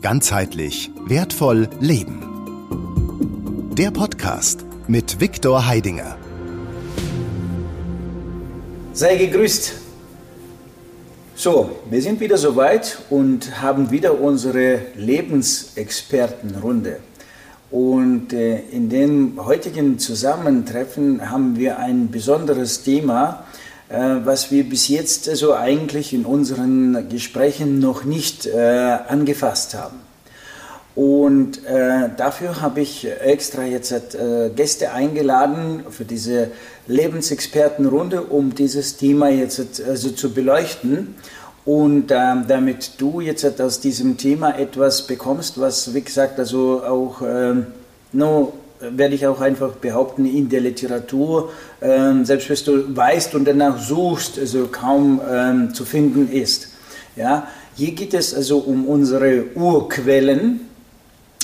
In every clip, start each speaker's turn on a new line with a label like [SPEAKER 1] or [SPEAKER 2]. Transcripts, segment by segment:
[SPEAKER 1] Ganzheitlich wertvoll leben. Der Podcast mit Viktor Heidinger.
[SPEAKER 2] Sei gegrüßt. So, wir sind wieder soweit und haben wieder unsere Lebensexpertenrunde. Und äh, in dem heutigen Zusammentreffen haben wir ein besonderes Thema, was wir bis jetzt so also eigentlich in unseren Gesprächen noch nicht äh, angefasst haben. Und äh, dafür habe ich extra jetzt äh, Gäste eingeladen für diese Lebensexpertenrunde, um dieses Thema jetzt also zu beleuchten. Und äh, damit du jetzt aus diesem Thema etwas bekommst, was, wie gesagt, also auch, äh, no, werde ich auch einfach behaupten, in der Literatur, äh, selbst wenn du weißt und danach suchst, also kaum ähm, zu finden ist. Ja? Hier geht es also um unsere Urquellen,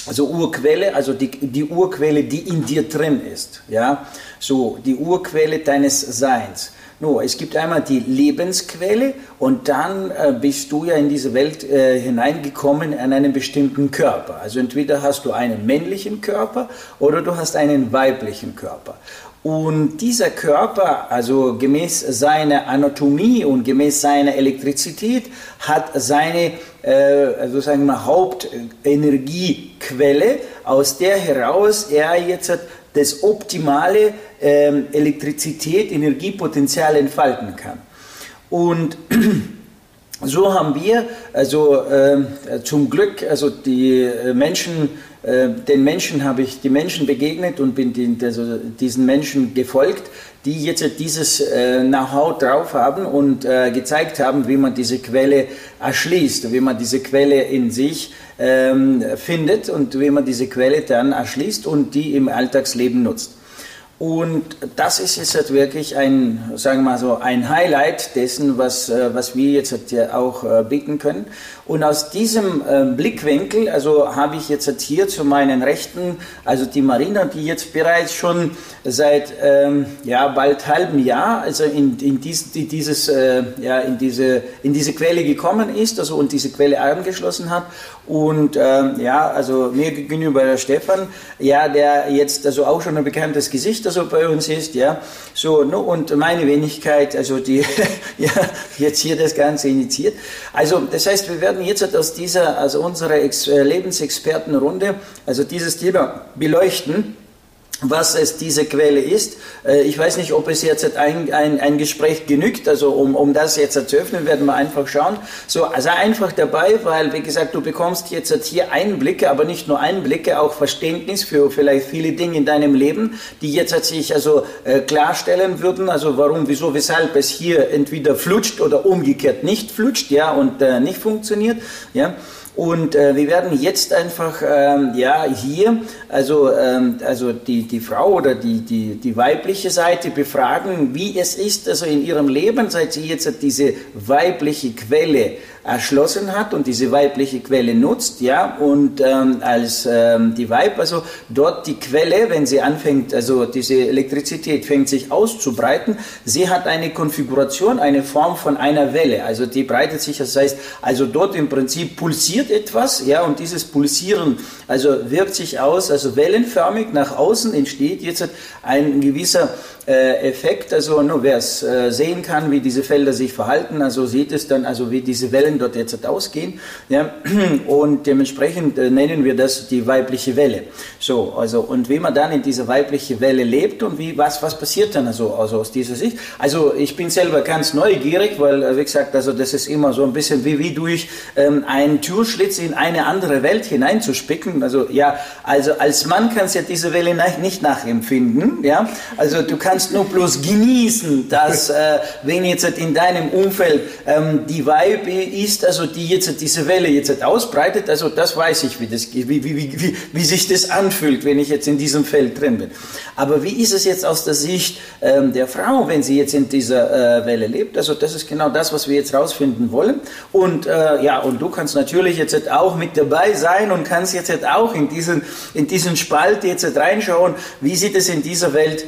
[SPEAKER 2] also Urquelle, also die, die Urquelle, die in dir drin ist. Ja? So, die Urquelle deines Seins. No, es gibt einmal die Lebensquelle und dann äh, bist du ja in diese Welt äh, hineingekommen in einen bestimmten Körper. Also entweder hast du einen männlichen Körper oder du hast einen weiblichen Körper. Und dieser Körper, also gemäß seiner Anatomie und gemäß seiner Elektrizität, hat seine äh, also sagen wir, Hauptenergiequelle, aus der heraus er jetzt das optimale ähm, Elektrizität, Energiepotenzial entfalten kann. Und so haben wir, also äh, zum Glück, also die äh, Menschen, den Menschen habe ich die Menschen begegnet und bin den, also diesen Menschen gefolgt, die jetzt dieses äh, Know-how drauf haben und äh, gezeigt haben, wie man diese Quelle erschließt, wie man diese Quelle in sich ähm, findet und wie man diese Quelle dann erschließt und die im Alltagsleben nutzt. Und das ist jetzt halt wirklich ein, sagen wir mal so, ein Highlight dessen, was, äh, was wir jetzt halt auch äh, bieten können. Und aus diesem äh, Blickwinkel, also habe ich jetzt hier zu meinen Rechten, also die Marina, die jetzt bereits schon seit ähm, ja, bald halbem Jahr, also in, in, dies, in dieses, äh, ja, in, diese, in diese Quelle gekommen ist, also und diese Quelle angeschlossen hat. Und ähm, ja, also mir gegenüber der Stefan, ja, der jetzt also auch schon ein bekanntes Gesicht also bei uns ist, ja, so, no, und meine Wenigkeit, also die ja, jetzt hier das Ganze initiiert. Also das heißt, wir werden jetzt aus dieser, also unserer äh, Lebensexpertenrunde, also dieses Thema beleuchten was es diese Quelle ist. Äh, ich weiß nicht, ob es jetzt ein, ein, ein Gespräch genügt, also um, um das jetzt zu öffnen, werden wir einfach schauen. So, also einfach dabei, weil, wie gesagt, du bekommst jetzt hier Einblicke, aber nicht nur Einblicke, auch Verständnis für vielleicht viele Dinge in deinem Leben, die jetzt sich also äh, klarstellen würden, also warum, wieso, weshalb es hier entweder flutscht oder umgekehrt nicht flutscht, ja, und äh, nicht funktioniert, ja. Und äh, wir werden jetzt einfach ähm, ja, hier also, ähm, also die, die Frau oder die, die, die weibliche Seite befragen, wie es ist, also in ihrem Leben, seit sie jetzt diese weibliche Quelle erschlossen hat und diese weibliche Quelle nutzt, ja, und ähm, als ähm, die Weib, also dort die Quelle, wenn sie anfängt, also diese Elektrizität fängt sich auszubreiten, sie hat eine Konfiguration, eine Form von einer Welle, also die breitet sich, das heißt, also dort im Prinzip pulsiert etwas, ja, und dieses Pulsieren, also wirkt sich aus, also wellenförmig nach außen entsteht jetzt ein gewisser äh, Effekt, also nur wer es äh, sehen kann, wie diese Felder sich verhalten, also sieht es dann, also wie diese Wellen dort jetzt ausgehen, ja, und dementsprechend äh, nennen wir das die weibliche Welle. So, also, und wie man dann in dieser weiblichen Welle lebt und wie, was, was passiert dann also, also aus dieser Sicht. Also, ich bin selber ganz neugierig, weil, äh, wie gesagt, also, das ist immer so ein bisschen wie, wie durch ähm, einen Türschlitz in eine andere Welt hineinzuspicken. Also, ja, also, als Mann kannst du ja diese Welle nicht nachempfinden, ja, also, du kannst nur bloß genießen, dass äh, wenn jetzt in deinem Umfeld ähm, die Weibe ist, also die jetzt diese Welle jetzt ausbreitet, also das weiß ich, wie, das, wie, wie, wie, wie sich das anfühlt, wenn ich jetzt in diesem Feld drin bin. Aber wie ist es jetzt aus der Sicht ähm, der Frau, wenn sie jetzt in dieser äh, Welle lebt? Also das ist genau das, was wir jetzt rausfinden wollen. Und äh, ja, und du kannst natürlich jetzt auch mit dabei sein und kannst jetzt auch in diesen, in diesen Spalt jetzt reinschauen, wie sieht es in dieser Welt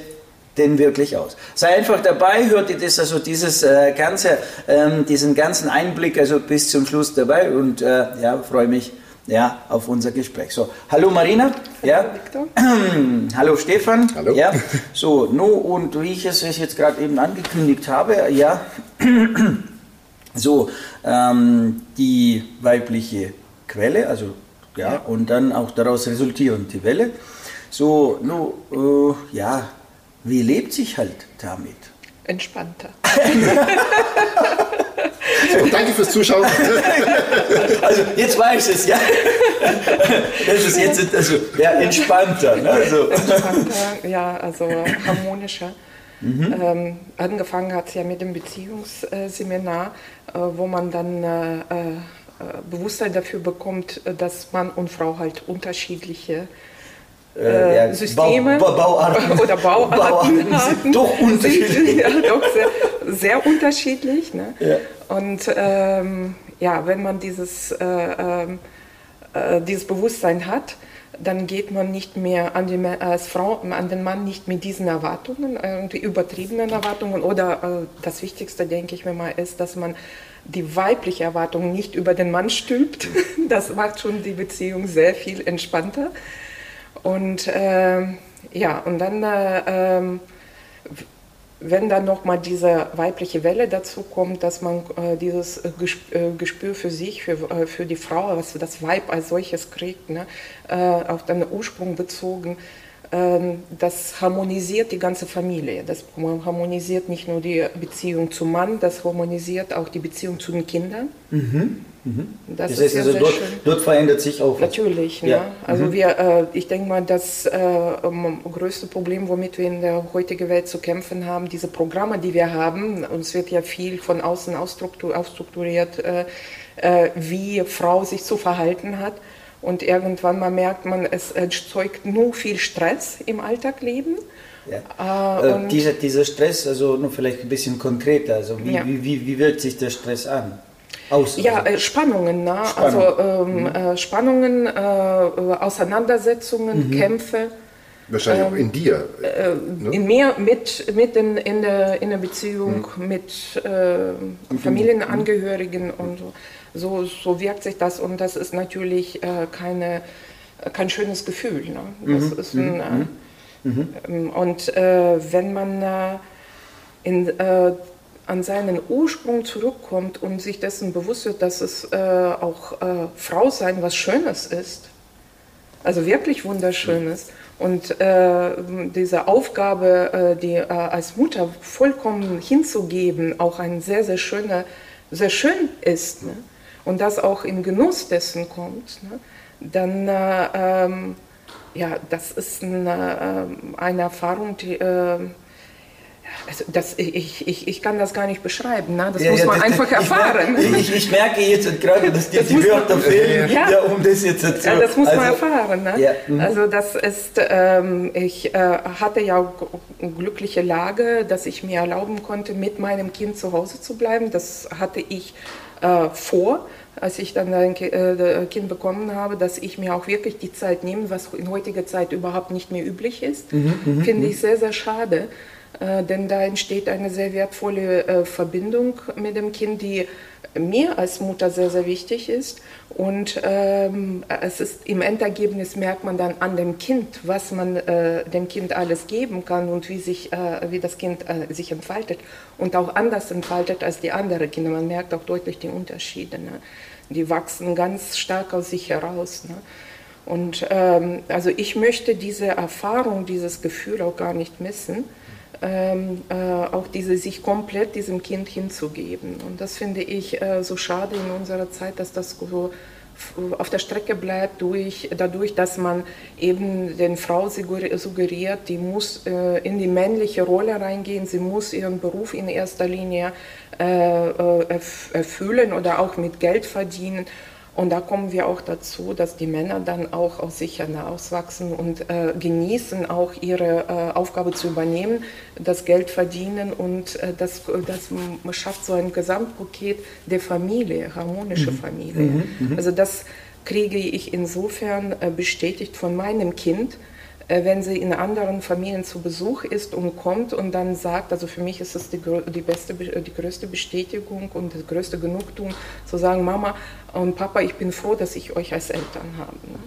[SPEAKER 2] denn wirklich aus. Sei einfach dabei, hört ihr das, also dieses äh, ganze, ähm, diesen ganzen Einblick also bis zum Schluss dabei und äh, ja, freue mich, ja, auf unser Gespräch. So, hallo Marina. Ja. Hallo, hallo Stefan.
[SPEAKER 3] Hallo.
[SPEAKER 2] Ja. So, no, und wie ich es jetzt gerade eben angekündigt habe, ja, so, ähm, die weibliche Quelle, also ja, ja, und dann auch daraus resultierend die Welle. So, no, äh, ja, wie lebt sich halt damit?
[SPEAKER 4] Entspannter.
[SPEAKER 3] so, danke fürs Zuschauen.
[SPEAKER 2] also jetzt weiß ich es, ja. Das ist jetzt also, ja, entspannter. Ne? Also.
[SPEAKER 4] Entspannter, ja, also harmonischer. Mhm. Ähm, angefangen hat es ja mit dem Beziehungsseminar, äh, wo man dann äh, äh, Bewusstsein dafür bekommt, dass Mann und Frau halt unterschiedliche äh, ja, Systeme
[SPEAKER 2] Bau, Bauarten.
[SPEAKER 4] oder Bauarten, Bauarten
[SPEAKER 2] sind doch unterschiedlich.
[SPEAKER 4] ja, doch sehr, sehr unterschiedlich. Ne? Ja. Und ähm, ja, wenn man dieses, äh, ähm, äh, dieses Bewusstsein hat, dann geht man nicht mehr an die, als Frau an den Mann nicht mit diesen Erwartungen, irgendwie übertriebenen Erwartungen. Oder äh, das Wichtigste, denke ich mir mal, ist, dass man die weibliche Erwartung nicht über den Mann stülpt. Das macht schon die Beziehung sehr viel entspannter. Und äh, ja, und dann, äh, ähm, wenn dann nochmal diese weibliche Welle dazu kommt, dass man äh, dieses äh, äh, Gespür für sich, für, äh, für die Frau, was das Weib als solches kriegt, ne, auf den Ursprung bezogen, ähm, das harmonisiert die ganze Familie. Das harmonisiert nicht nur die Beziehung zum Mann, das harmonisiert auch die Beziehung zu den Kindern. Mhm.
[SPEAKER 2] Mhm. Das, das, ist, ja also dort, dort, verändert sich auch.
[SPEAKER 4] Natürlich. Ne? Ja. Also mhm. wir, äh, ich denke mal, das äh, größte Problem, womit wir in der heutigen Welt zu kämpfen haben, diese Programme, die wir haben, uns wird ja viel von außen ausstrukturiert, äh, äh, wie Frau sich zu verhalten hat. Und irgendwann mal merkt man, es erzeugt nur viel Stress im Alltagleben.
[SPEAKER 2] Ja. Äh, äh dieser, dieser Stress, also nur vielleicht ein bisschen konkreter, also wie, ja. wie, wie, wie wirkt sich der Stress an?
[SPEAKER 4] Aus, ja, also. äh, Spannungen, ne? Spannung. also ähm, mhm. äh, Spannungen, äh, Auseinandersetzungen, mhm. Kämpfe.
[SPEAKER 3] Wahrscheinlich ähm, auch in dir.
[SPEAKER 4] Äh, ne? In mir, mit, mit in, in, der, in der Beziehung mhm. mit äh, Familienangehörigen und so. so. So wirkt sich das und das ist natürlich äh, keine, kein schönes Gefühl. Ne? Das mhm. ist ein, mhm. Mhm. Ähm, und wenn man in an seinen Ursprung zurückkommt und sich dessen bewusst wird, dass es äh, auch äh, Frau sein was Schönes ist, also wirklich Wunderschönes. Und äh, diese Aufgabe, äh, die äh, als Mutter vollkommen hinzugeben, auch ein sehr, sehr schöner, sehr schön ist, ne? und das auch im Genuss dessen kommt, ne? dann äh, ähm, ja, das ist eine, eine Erfahrung, die also das, ich, ich, ich kann das gar nicht beschreiben, ne? das ja, muss ja, man das, einfach erfahren.
[SPEAKER 2] Ich, ich, ich, merke jetzt gerade, dass dir die Wörter fehlen, ja. ja. um das jetzt zu...
[SPEAKER 4] Ja, das muss also, man erfahren. Ne? Mhm. Also das ist, ähm, ich äh, hatte ja eine glückliche Lage, dass ich mir erlauben konnte, mit meinem Kind zu Hause zu bleiben. Das hatte ich äh, vor, als ich dann ein äh, Kind bekommen habe, dass ich mir auch wirklich die Zeit nehme, was in heutiger Zeit überhaupt nicht mehr üblich ist. Mhm, mhm Finde ich mhm. sehr, sehr schade. Äh, denn da entsteht eine sehr wertvolle äh, Verbindung mit dem Kind, die mir als Mutter sehr, sehr wichtig ist. Und ähm, es ist im Endergebnis merkt man dann an dem Kind, was man äh, dem Kind alles geben kann und wie, sich, äh, wie das Kind äh, sich entfaltet und auch anders entfaltet als die anderen Kinder. Man merkt auch deutlich die Unterschiede. Ne? Die wachsen ganz stark aus sich heraus. Ne? Und ähm, also ich möchte diese Erfahrung, dieses Gefühl auch gar nicht missen ähm, äh, auch diese sich komplett diesem Kind hinzugeben. Und das finde ich äh, so schade in unserer Zeit, dass das so auf der Strecke bleibt durch, dadurch, dass man eben den Frau suggeriert, die muss äh, in die männliche Rolle reingehen, sie muss ihren Beruf in erster Linie äh, äh erfüllen oder auch mit Geld verdienen und da kommen wir auch dazu, dass die Männer dann auch aus sich hinauswachsen und äh, genießen, auch ihre äh, Aufgabe zu übernehmen, das Geld verdienen und äh, das, das man schafft so ein Gesamtpaket der Familie, harmonische mhm. Familie. Mhm. Mhm. Also das kriege ich insofern äh, bestätigt von meinem Kind, wenn sie in anderen Familien zu Besuch ist und kommt und dann sagt, also für mich ist es die, die, beste, die größte Bestätigung und die größte Genugtuung zu sagen, Mama und Papa, ich bin froh, dass ich euch als Eltern habe. Ne?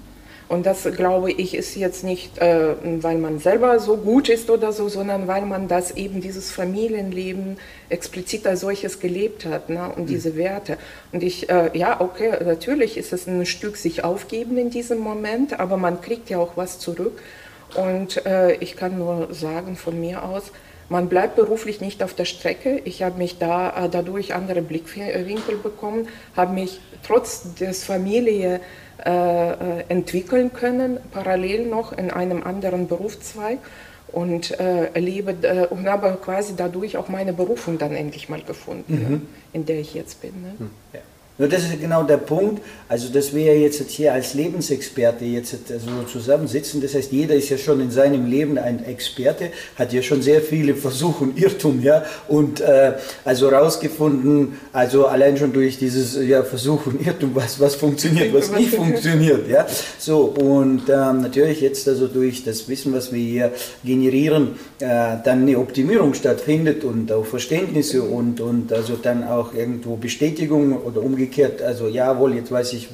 [SPEAKER 4] Und das, glaube ich, ist jetzt nicht, äh, weil man selber so gut ist oder so, sondern weil man das eben, dieses Familienleben explizit als solches gelebt hat ne? und mhm. diese Werte. Und ich, äh, ja, okay, natürlich ist es ein Stück sich aufgeben in diesem Moment, aber man kriegt ja auch was zurück. Und äh, ich kann nur sagen von mir aus, man bleibt beruflich nicht auf der Strecke. Ich habe mich da äh, dadurch andere Blickwinkel bekommen, habe mich trotz des Familie äh, äh, entwickeln können, parallel noch in einem anderen Berufszweig und äh, lebe äh, und habe quasi dadurch auch meine Berufung dann endlich mal gefunden, mhm. ja, in der ich jetzt bin. Ne?
[SPEAKER 2] Mhm. Ja. Nur das ist genau der Punkt, also dass wir jetzt hier als Lebensexperte jetzt so zusammensitzen, das heißt, jeder ist ja schon in seinem Leben ein Experte, hat ja schon sehr viele Versuche und Irrtum, ja, und äh, also rausgefunden, also allein schon durch dieses ja, Versuch und Irrtum, was, was funktioniert, was nicht funktioniert, ja, so, und ähm, natürlich jetzt also durch das Wissen, was wir hier generieren, äh, dann eine Optimierung stattfindet und auch Verständnisse und, und also dann auch irgendwo Bestätigung oder umgekehrt umgekehrt, also jawohl, jetzt weiß ich,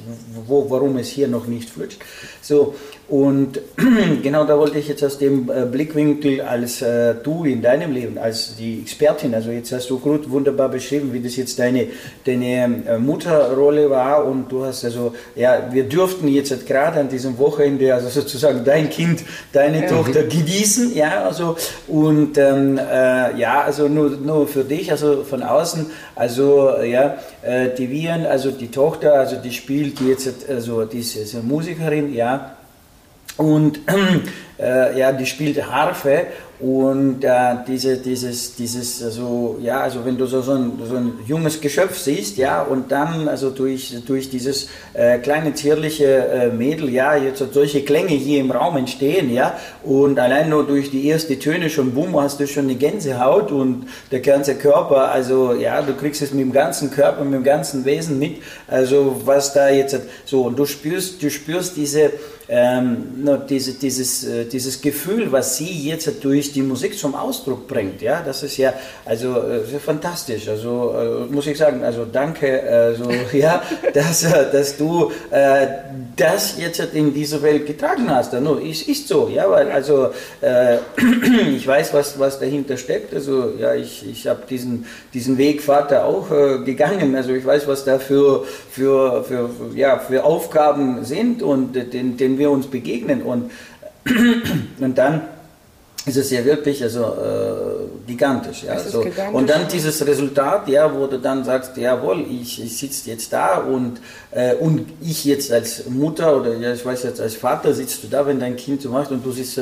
[SPEAKER 2] wo, warum es hier noch nicht flutscht. So, und genau da wollte ich jetzt aus dem äh, Blickwinkel als äh, du in deinem Leben, als die Expertin, also jetzt hast du gut wunderbar beschrieben, wie das jetzt deine, deine äh, Mutterrolle war und du hast also, ja, wir dürften jetzt halt gerade an diesem Wochenende, also sozusagen dein Kind, deine ja. Tochter genießen, ja, also und ähm, äh, ja, also nur, nur für dich, also von außen, also ja, äh, die Viren, also die Tochter, also die spielt jetzt, also die ist, Musikerin, ja, und äh, ja, die spielte Harfe und äh, diese, dieses, dieses, also, ja, also wenn du so, so, ein, so ein junges Geschöpf siehst, ja, und dann, also durch, durch dieses äh, kleine zierliche äh, Mädel, ja, jetzt solche Klänge hier im Raum entstehen, ja, und allein nur durch die ersten Töne schon, bumm, hast du schon eine Gänsehaut und der ganze Körper, also, ja, du kriegst es mit dem ganzen Körper, mit dem ganzen Wesen mit, also, was da jetzt, so, und du spürst, du spürst diese, ähm, diese, dieses, äh, dieses Gefühl, was sie jetzt durch die Musik zum Ausdruck bringt, ja, das ist ja also äh, fantastisch. Also äh, muss ich sagen, also danke, also ja, dass, äh, dass du äh, das jetzt in diese Welt getragen hast. No, ist, ist so, ja, weil also äh, ich weiß, was, was dahinter steckt. Also ja, ich, ich habe diesen, diesen Weg Vater auch gegangen. Also ich weiß, was da für, für, für, ja, für Aufgaben sind und den, den wir uns begegnen. Und, und dann ist es ja wirklich also, äh, gigantisch. Ja. So. gigantisch. Und dann dieses Resultat, ja, wo du dann sagst, jawohl, ich, ich sitze jetzt da und, äh, und ich jetzt als Mutter oder ja, ich weiß jetzt als Vater sitzt du da, wenn dein Kind so macht und du sitzt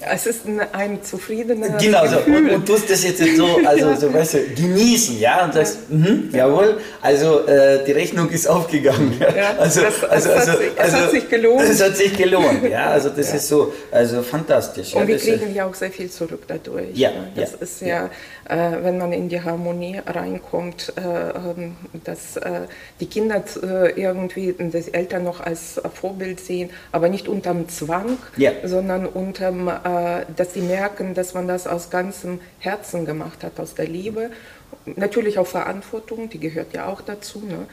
[SPEAKER 4] es ist ein, ein zufriedener
[SPEAKER 2] Genau, so. und, und tust das jetzt so, also ja. so, weißt du, genießen, ja, und sagst, ja. Mh, jawohl, also äh, die Rechnung ist aufgegangen. Ja. ja also, das, also, also,
[SPEAKER 4] sich, also, es hat sich gelohnt.
[SPEAKER 2] Es hat sich gelohnt, ja, also das ist so, also fantastisch.
[SPEAKER 4] Und wir kriegen ja auch sehr viel zurück dadurch. Ja, das ist ja, äh, wenn man in die Harmonie reinkommt, äh, ähm, dass äh, die Kinder äh, irgendwie die Eltern noch als Vorbild sehen, aber nicht unterm Zwang, sondern unterm äh, dass sie merken, dass man das aus ganzem Herzen gemacht hat, aus der Liebe. Natürlich auch Verantwortung, die gehört ja auch dazu. Ne?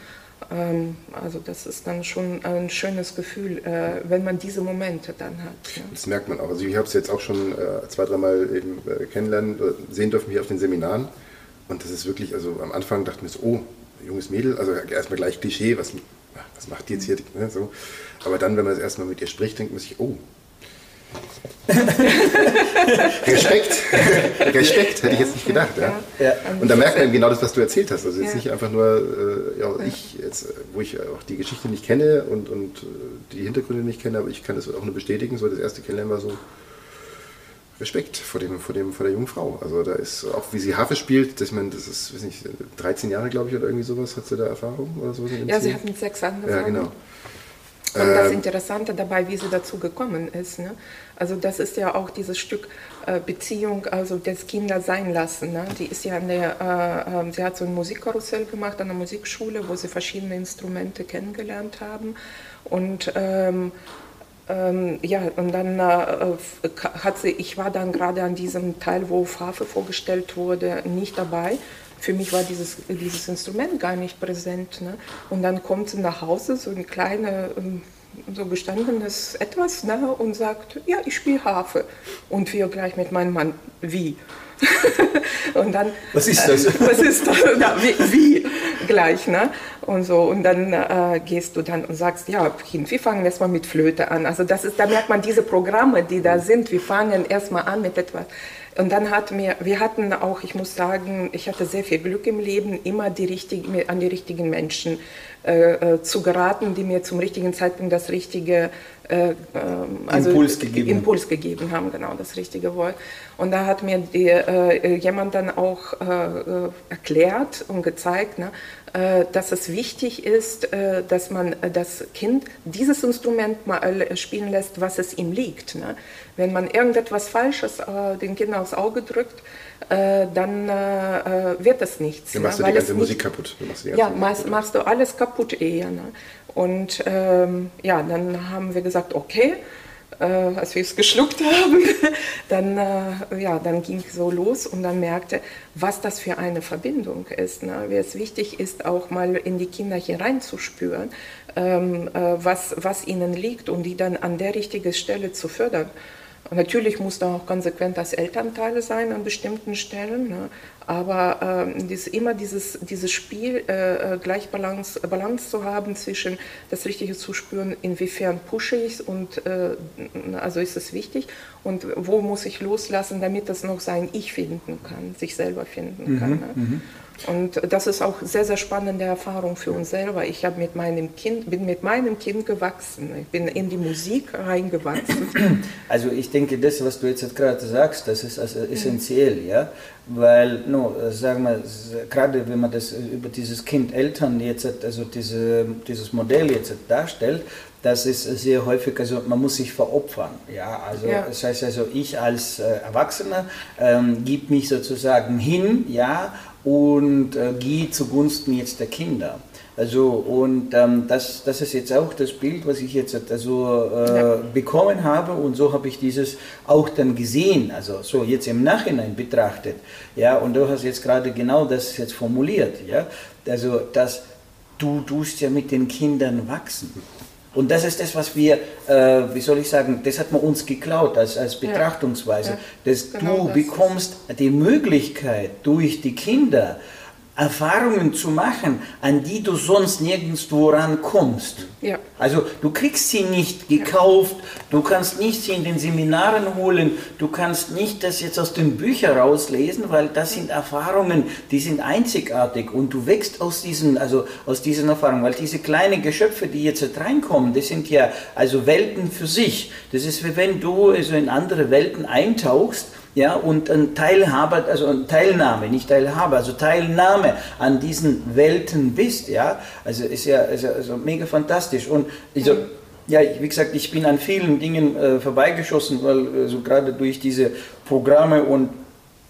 [SPEAKER 4] Ähm, also das ist dann schon ein schönes Gefühl, äh, wenn man diese Momente dann hat.
[SPEAKER 3] Ja. Das merkt man auch. Also ich habe es jetzt auch schon äh, zwei, dreimal eben kennenlernen, sehen dürfen hier auf den Seminaren. Und das ist wirklich, also am Anfang dachten wir so, oh, junges Mädel, also erstmal gleich Klischee, was, was macht die jetzt hier? Ne, so. Aber dann, wenn man das erstmal mit ihr spricht, denkt man sich, oh, Respekt. Respekt, hätte ich jetzt nicht gedacht. Ja. ja. Und da merkt man eben genau das, was du erzählt hast. Also jetzt ja. nicht einfach nur, äh, ja, ich, jetzt, wo ich auch die Geschichte nicht kenne und, und äh, die Hintergründe nicht kenne, aber ich kann das auch nur bestätigen. So das erste Kennenlernen war so Respekt vor, dem, vor, dem, vor der jungen Frau. Also da ist auch, wie sie Harfe spielt, dass man, das ist, weiß nicht, 13 Jahre, glaube ich, oder irgendwie sowas, hat sie da Erfahrung oder sowas?
[SPEAKER 4] Ja, sie hat mit sechs angefangen.
[SPEAKER 3] Ja, genau.
[SPEAKER 4] Und das ähm, Interessante dabei, wie sie dazu gekommen ist. Ne? Also das ist ja auch dieses Stück äh, Beziehung, also des Kinder sein lassen. Ne? Die ist ja an der, äh, äh, sie hat so ein Musikkarussell gemacht an der Musikschule, wo sie verschiedene Instrumente kennengelernt haben. Und ähm, Ähm, ja, und dann äh, hat sie, ich war dann gerade an diesem Teil, wo Farbe vorgestellt wurde, nicht dabei. Für mich war dieses, dieses Instrument gar nicht präsent. Ne? Und dann kommt sie nach Hause, so ein kleines, ähm, so gestandenes Etwas, ne? und sagt, ja, ich spiele Harfe. Und wir gleich mit meinem Mann, wie? und dann,
[SPEAKER 2] was ist das?
[SPEAKER 4] Was ist das? Ja, wie, wie, gleich, ne? Und so und dann äh, gehst du dann und sagst, ja, Kind, wir fangen erstmal mit Flöte an. Also das ist, da merkt man diese Programme, die da sind. Wir fangen erstmal an mit etwas. Und dann hatten wir, wir hatten auch, ich muss sagen, ich hatte sehr viel Glück im Leben, immer die richtigen, an die richtigen Menschen äh, äh, zu geraten, die mir zum richtigen Zeitpunkt das richtige
[SPEAKER 2] äh, ähm, also Impuls, gegeben.
[SPEAKER 4] Impuls gegeben haben, genau das richtige Wort. Und da hat mir die, äh, jemand dann auch äh, äh erklärt und gezeigt, ne, dass es wichtig ist, dass man das Kind dieses Instrument mal spielen lässt, was es ihm liegt. Ne? Wenn man irgendetwas Falsches den Kindern aufs Auge drückt, dann wird es nichts.
[SPEAKER 3] Dann machst ne? du die ganze Musik kaputt.
[SPEAKER 4] Ja, machst, machst, du alles kaputt eher. Ne? Und ähm, ja, dann haben wir gesagt, okay, äh, als wir es geschluckt haben, dann, äh, ja, dann ging es so los und dann merkte, was das für eine Verbindung ist. Ne? Wie es wichtig ist, auch mal in die Kinder hier reinzuspüren, ähm, äh, was, was ihnen liegt und die dann an der richtigen Stelle zu fördern. Natürlich muss da auch konsequent das Elternteil sein an bestimmten Stellen, ne? aber äh, dies, immer dieses, dieses Spiel, äh, äh gleich Balance, Balance zu haben zwischen das Richtige zu spüren, inwiefern pushe ich es und äh, also ist es wichtig und wo muss ich loslassen, damit das noch sein Ich finden kann, sich selber finden mhm, kann. Ne? Mhm. Und das ist auch sehr, sehr spannende Erfahrung für uns selber. Ich habe mit meinem Kind, bin mit meinem Kind gewachsen. Ich bin in die Musik reingewachsen.
[SPEAKER 2] Also ich denke, das, was du jetzt gerade sagst, das ist also essentiell, ja. Weil, no, sagen wir, gerade wenn man das über dieses Kind-Eltern jetzt, also diese, dieses Modell jetzt darstellt, das ist sehr häufig, also man muss sich veropfern. Ja, also ja. das heißt also, ich als äh, Erwachsener ähm, gebe mich sozusagen hin, ja, und äh, gehe zugunsten jetzt der Kinder. Also und ähm, das, das ist jetzt auch das Bild, was ich jetzt also äh, ja. bekommen habe und so habe ich dieses auch dann gesehen, also so jetzt im Nachhinein betrachtet, ja und du hast jetzt gerade genau das jetzt formuliert, ja, also dass du tust ja mit den Kindern wachsen. Und das ist das, was wir, äh, wie soll ich sagen, das hat man uns geklaut als, als Betrachtungsweise, ja, dass genau du das. bekommst die Möglichkeit durch die Kinder, Erfahrungen zu machen, an die du sonst nirgendwo rankommst. Ja. Also du kriegst sie nicht gekauft, du kannst nicht sie in den Seminaren holen, du kannst nicht das jetzt aus den Büchern rauslesen, weil das sind Erfahrungen, die sind einzigartig und du wächst aus diesen, also aus diesen Erfahrungen, weil diese kleinen Geschöpfe, die jetzt reinkommen, das sind ja also Welten für sich. Das ist wie wenn du also in andere Welten eintauchst ja, und ein Teilhaber, also eine Teilnahme, nicht Teilhabe, also Teilnahme an diesen Welten bist, ja, also ist ja also, also mega fantastisch. Und also, ja, wie gesagt, ich bin an vielen Dingen äh, vorbeigeschossen, weil also gerade durch diese Programme und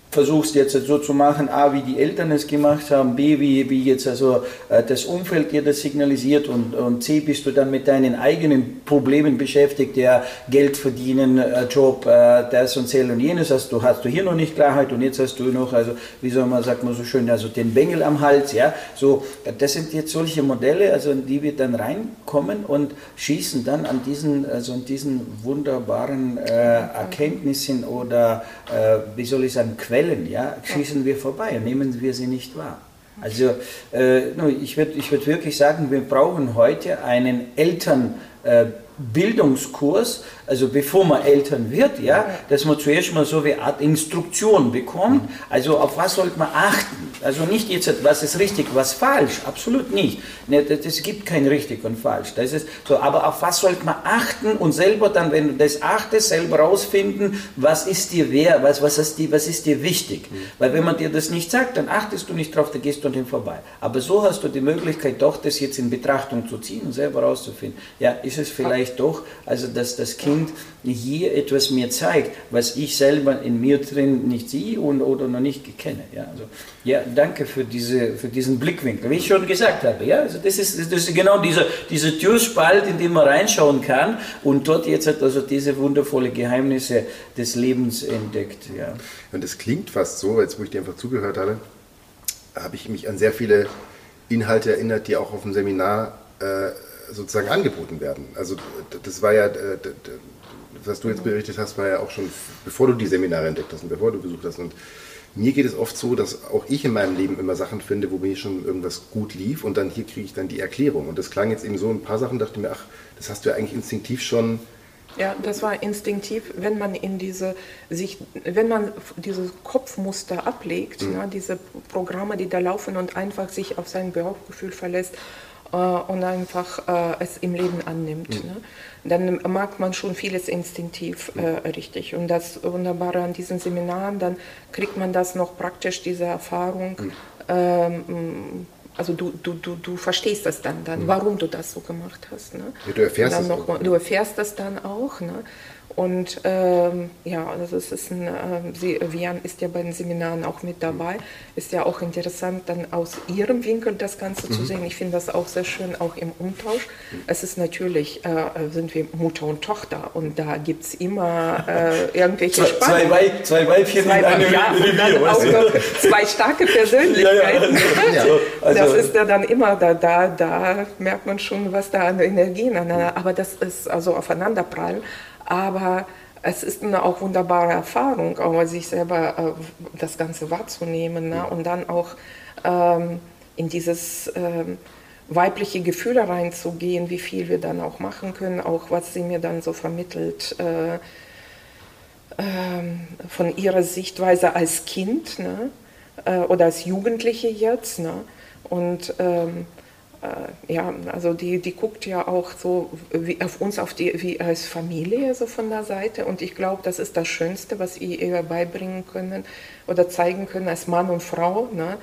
[SPEAKER 2] versuchst jetzt so zu machen, A, wie die Eltern es gemacht haben, B, wie, wie jetzt also äh, das Umfeld dir das signalisiert und, und C, bist du dann mit deinen eigenen Problemen beschäftigt, ja, Geld verdienen, äh, Job, äh, das und Zell und jenes, hast du, hast du hier noch nicht Klarheit und jetzt hast du noch, also wie soll man, sagt man so schön, also den Bengel am Hals, ja, so, das sind jetzt solche Modelle, also in die wir dann reinkommen und schießen dann an diesen, also an diesen wunderbaren äh, Erkenntnissen oder, äh, wie soll ich sagen, Quellen, Quellen, ja, schießen wir vorbei nehmen wir sie nicht wahr. Also äh, ich würde ich würd wirklich sagen, wir brauchen heute einen Elternbildungskurs, äh, also bevor man Eltern wird, ja, dass man zuerst mal so eine Art Instruktion bekommt, also auf was sollte man achten. Also nicht jetzt, was ist richtig, was falsch, absolut nicht. Es gibt kein richtig und falsch. Das ist so, aber auf was sollte man achten und selber dann, wenn du das achtest, selber rausfinden, was ist dir wer, was, was, ist dir, was ist dir wichtig. Mhm. Weil wenn man dir das nicht sagt, dann achtest du nicht drauf, dann gehst du an dem vorbei. Aber so hast du die Möglichkeit, doch das jetzt in Betrachtung zu ziehen und selber rauszufinden. Ja, ist es vielleicht doch, also dass das Kind hier etwas mir zeigt, was ich selber in mir drin nicht sehe und oder noch nicht kenne. Ja, also, ja danke für, diese, für diesen Blickwinkel. Wie ich schon gesagt habe, ja, also das ist, das ist genau dieser, dieser Türspalt, in den man reinschauen kann und dort jetzt hat also diese wundervolle Geheimnisse des Lebens entdeckt. Ja.
[SPEAKER 3] Und es klingt fast so, jetzt wo ich dir einfach zugehört habe, habe ich mich an sehr viele Inhalte erinnert, die auch auf dem Seminar äh, sozusagen angeboten werden. Also das war ja, äh, was du jetzt berichtet hast, war ja auch schon, bevor du die Seminare entdeckt hast und bevor du besucht hast. Und mir geht es oft so, dass auch ich in meinem Leben immer Sachen finde, wo mir schon irgendwas gut lief und dann hier kriege ich dann die Erklärung. Und das klang jetzt eben so, ein paar Sachen dachte ich mir, ach, das hast du ja eigentlich instinktiv schon
[SPEAKER 4] ja, das war instinktiv, wenn man in diese sich, wenn man dieses Kopfmuster ablegt, mhm. ne, diese Programme, die da laufen und einfach sich auf sein Bauchgefühl verlässt und einfach äh, es im Leben annimmt, mhm. ne, dann mag man schon vieles instinktiv äh, richtig. Und das Wunderbare an diesen Seminaren, dann kriegt man das noch praktisch, diese Erfahrung. Mhm. Ähm, also du, du, du, du verstehst das dann, dann mhm. warum du das so gemacht hast. Ne?
[SPEAKER 3] Ja, du erfährst
[SPEAKER 4] das noch, Du erfährst das dann auch. Ne? Und ähm, ja, also es ist ein, äh, sie, Vian ist ja bei den Seminaren auch mit dabei. Ist ja auch interessant, dann aus ihrem Winkel das Ganze mhm. zu sehen. Ich finde das auch sehr schön, auch im Umtausch. Es ist natürlich, äh, sind wir Mutter und Tochter und da gibt es immer äh, irgendwelche
[SPEAKER 2] zwei, zwei, Weib, zwei Weibchen zwei, in einem ja,
[SPEAKER 4] Revier. Und auch noch zwei starke Persönlichkeiten. Ja, ja. Also, das ist ja dann immer, da, da, da merkt man schon, was da an Energien, aber das ist also aufeinanderprallen. Aber es ist eine auch wunderbare Erfahrung, auch sich selber äh, das Ganze wahrzunehmen ne? und dann auch ähm, in dieses ähm, weibliche Gefühl reinzugehen, wie viel wir dann auch machen können, auch was sie mir dann so vermittelt äh, äh, von ihrer Sichtweise als Kind ne? Äh, oder als Jugendliche jetzt. Ne? Und ähm, äh, ja, also die, die guckt ja auch so wie auf uns auf die, wie als Familie so von der Seite und ich glaube, das ist das Schönste, was ihr beibringen können oder zeigen können als Mann und Frau. Ne?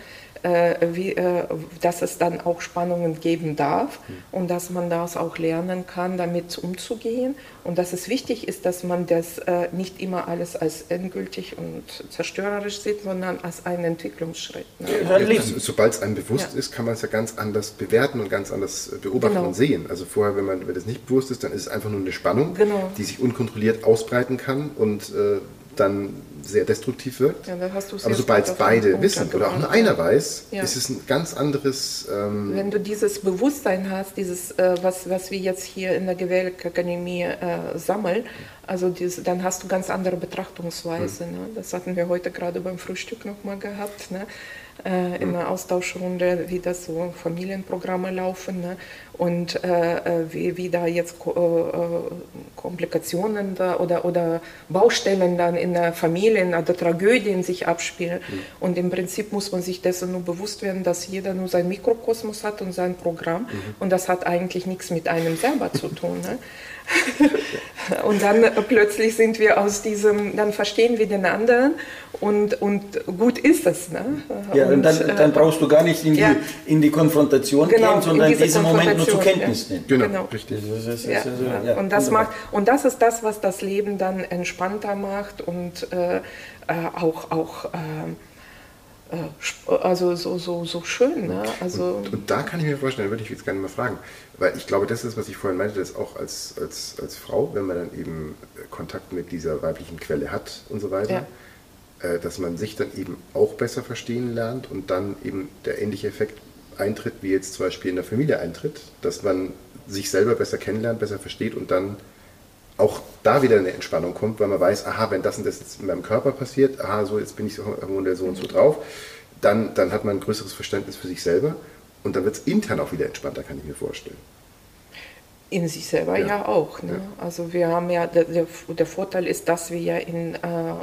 [SPEAKER 4] Äh, wie, äh, dass es dann auch Spannungen geben darf mhm. und dass man das auch lernen kann, damit umzugehen und dass es wichtig ist, dass man das äh, nicht immer alles als endgültig und zerstörerisch sieht, sondern als einen Entwicklungsschritt.
[SPEAKER 3] Ne? Ja, Sobald es einem bewusst ja. ist, kann man es ja ganz anders bewerten und ganz anders äh, beobachten genau. und sehen. Also vorher, wenn man wenn das nicht bewusst ist, dann ist es einfach nur eine Spannung, genau. die sich unkontrolliert ausbreiten kann und äh, dann sehr destruktiv wirkt. Ja, Aber sobald es beide wissen oder auch nur einer weiß, ja. ist es ein ganz anderes.
[SPEAKER 4] Ähm Wenn du dieses Bewusstsein hast, dieses, äh, was, was wir jetzt hier in der Gewerkakademie äh, sammeln, also dieses, dann hast du ganz andere Betrachtungsweise. Mhm. Ne? Das hatten wir heute gerade beim Frühstück nochmal gehabt. Ne? äh, in einer Austauschrunde, wie das so Familienprogramme laufen ne? Und äh, äh wie, wie da jetzt äh, äh, Komplikationen da oder, oder Baustellen dann in der Familie oder Tragödien sich abspielen. Mhm. Und im Prinzip muss man sich dessen nur bewusst werden, dass jeder nur sein Mikrokosmos hat und sein Programm mhm. und das hat eigentlich nichts mit einem selber zu tun. Ne? und dann plötzlich sind wir aus diesem, dann verstehen wir den anderen und, und gut ist es. Ne?
[SPEAKER 2] Ja, und, dann, dann, äh, brauchst du gar nicht in die, ja. in die Konfrontation genau, gehen, sondern in diesen Moment nur zur Kenntnis
[SPEAKER 3] nehmen. Genau, genau, richtig.
[SPEAKER 4] Ja. ja. und, das macht, und das ist das, was das Leben dann entspannter macht und äh, äh auch, auch äh, äh, also so, so, so schön. Ne? Also
[SPEAKER 3] und, und, da kann ich mir vorstellen, würde ich jetzt gerne mal fragen, weil ich glaube, das ist, was ich vorhin meinte, dass auch als, als, als Frau, wenn man dann eben Kontakt mit dieser weiblichen Quelle hat und so weiter, ja. äh, dass man sich dann eben auch besser verstehen lernt und dann eben der ähnliche Effekt eintritt, wie jetzt zum Beispiel in der Familie eintritt, dass man sich selber besser kennenlernt, besser versteht und dann auch da wieder eine Entspannung kommt, weil man weiß, aha, wenn das und das jetzt in meinem Körper passiert, aha, so jetzt bin ich so, so und so drauf, dann, dann hat man ein größeres Verständnis für sich selber und dann wird es intern auch wieder entspannter, kann ich mir vorstellen.
[SPEAKER 4] In sich selber ja, ja auch. Ne? Ja. Also wir haben ja, der, der, Vorteil ist, dass wir ja in äh,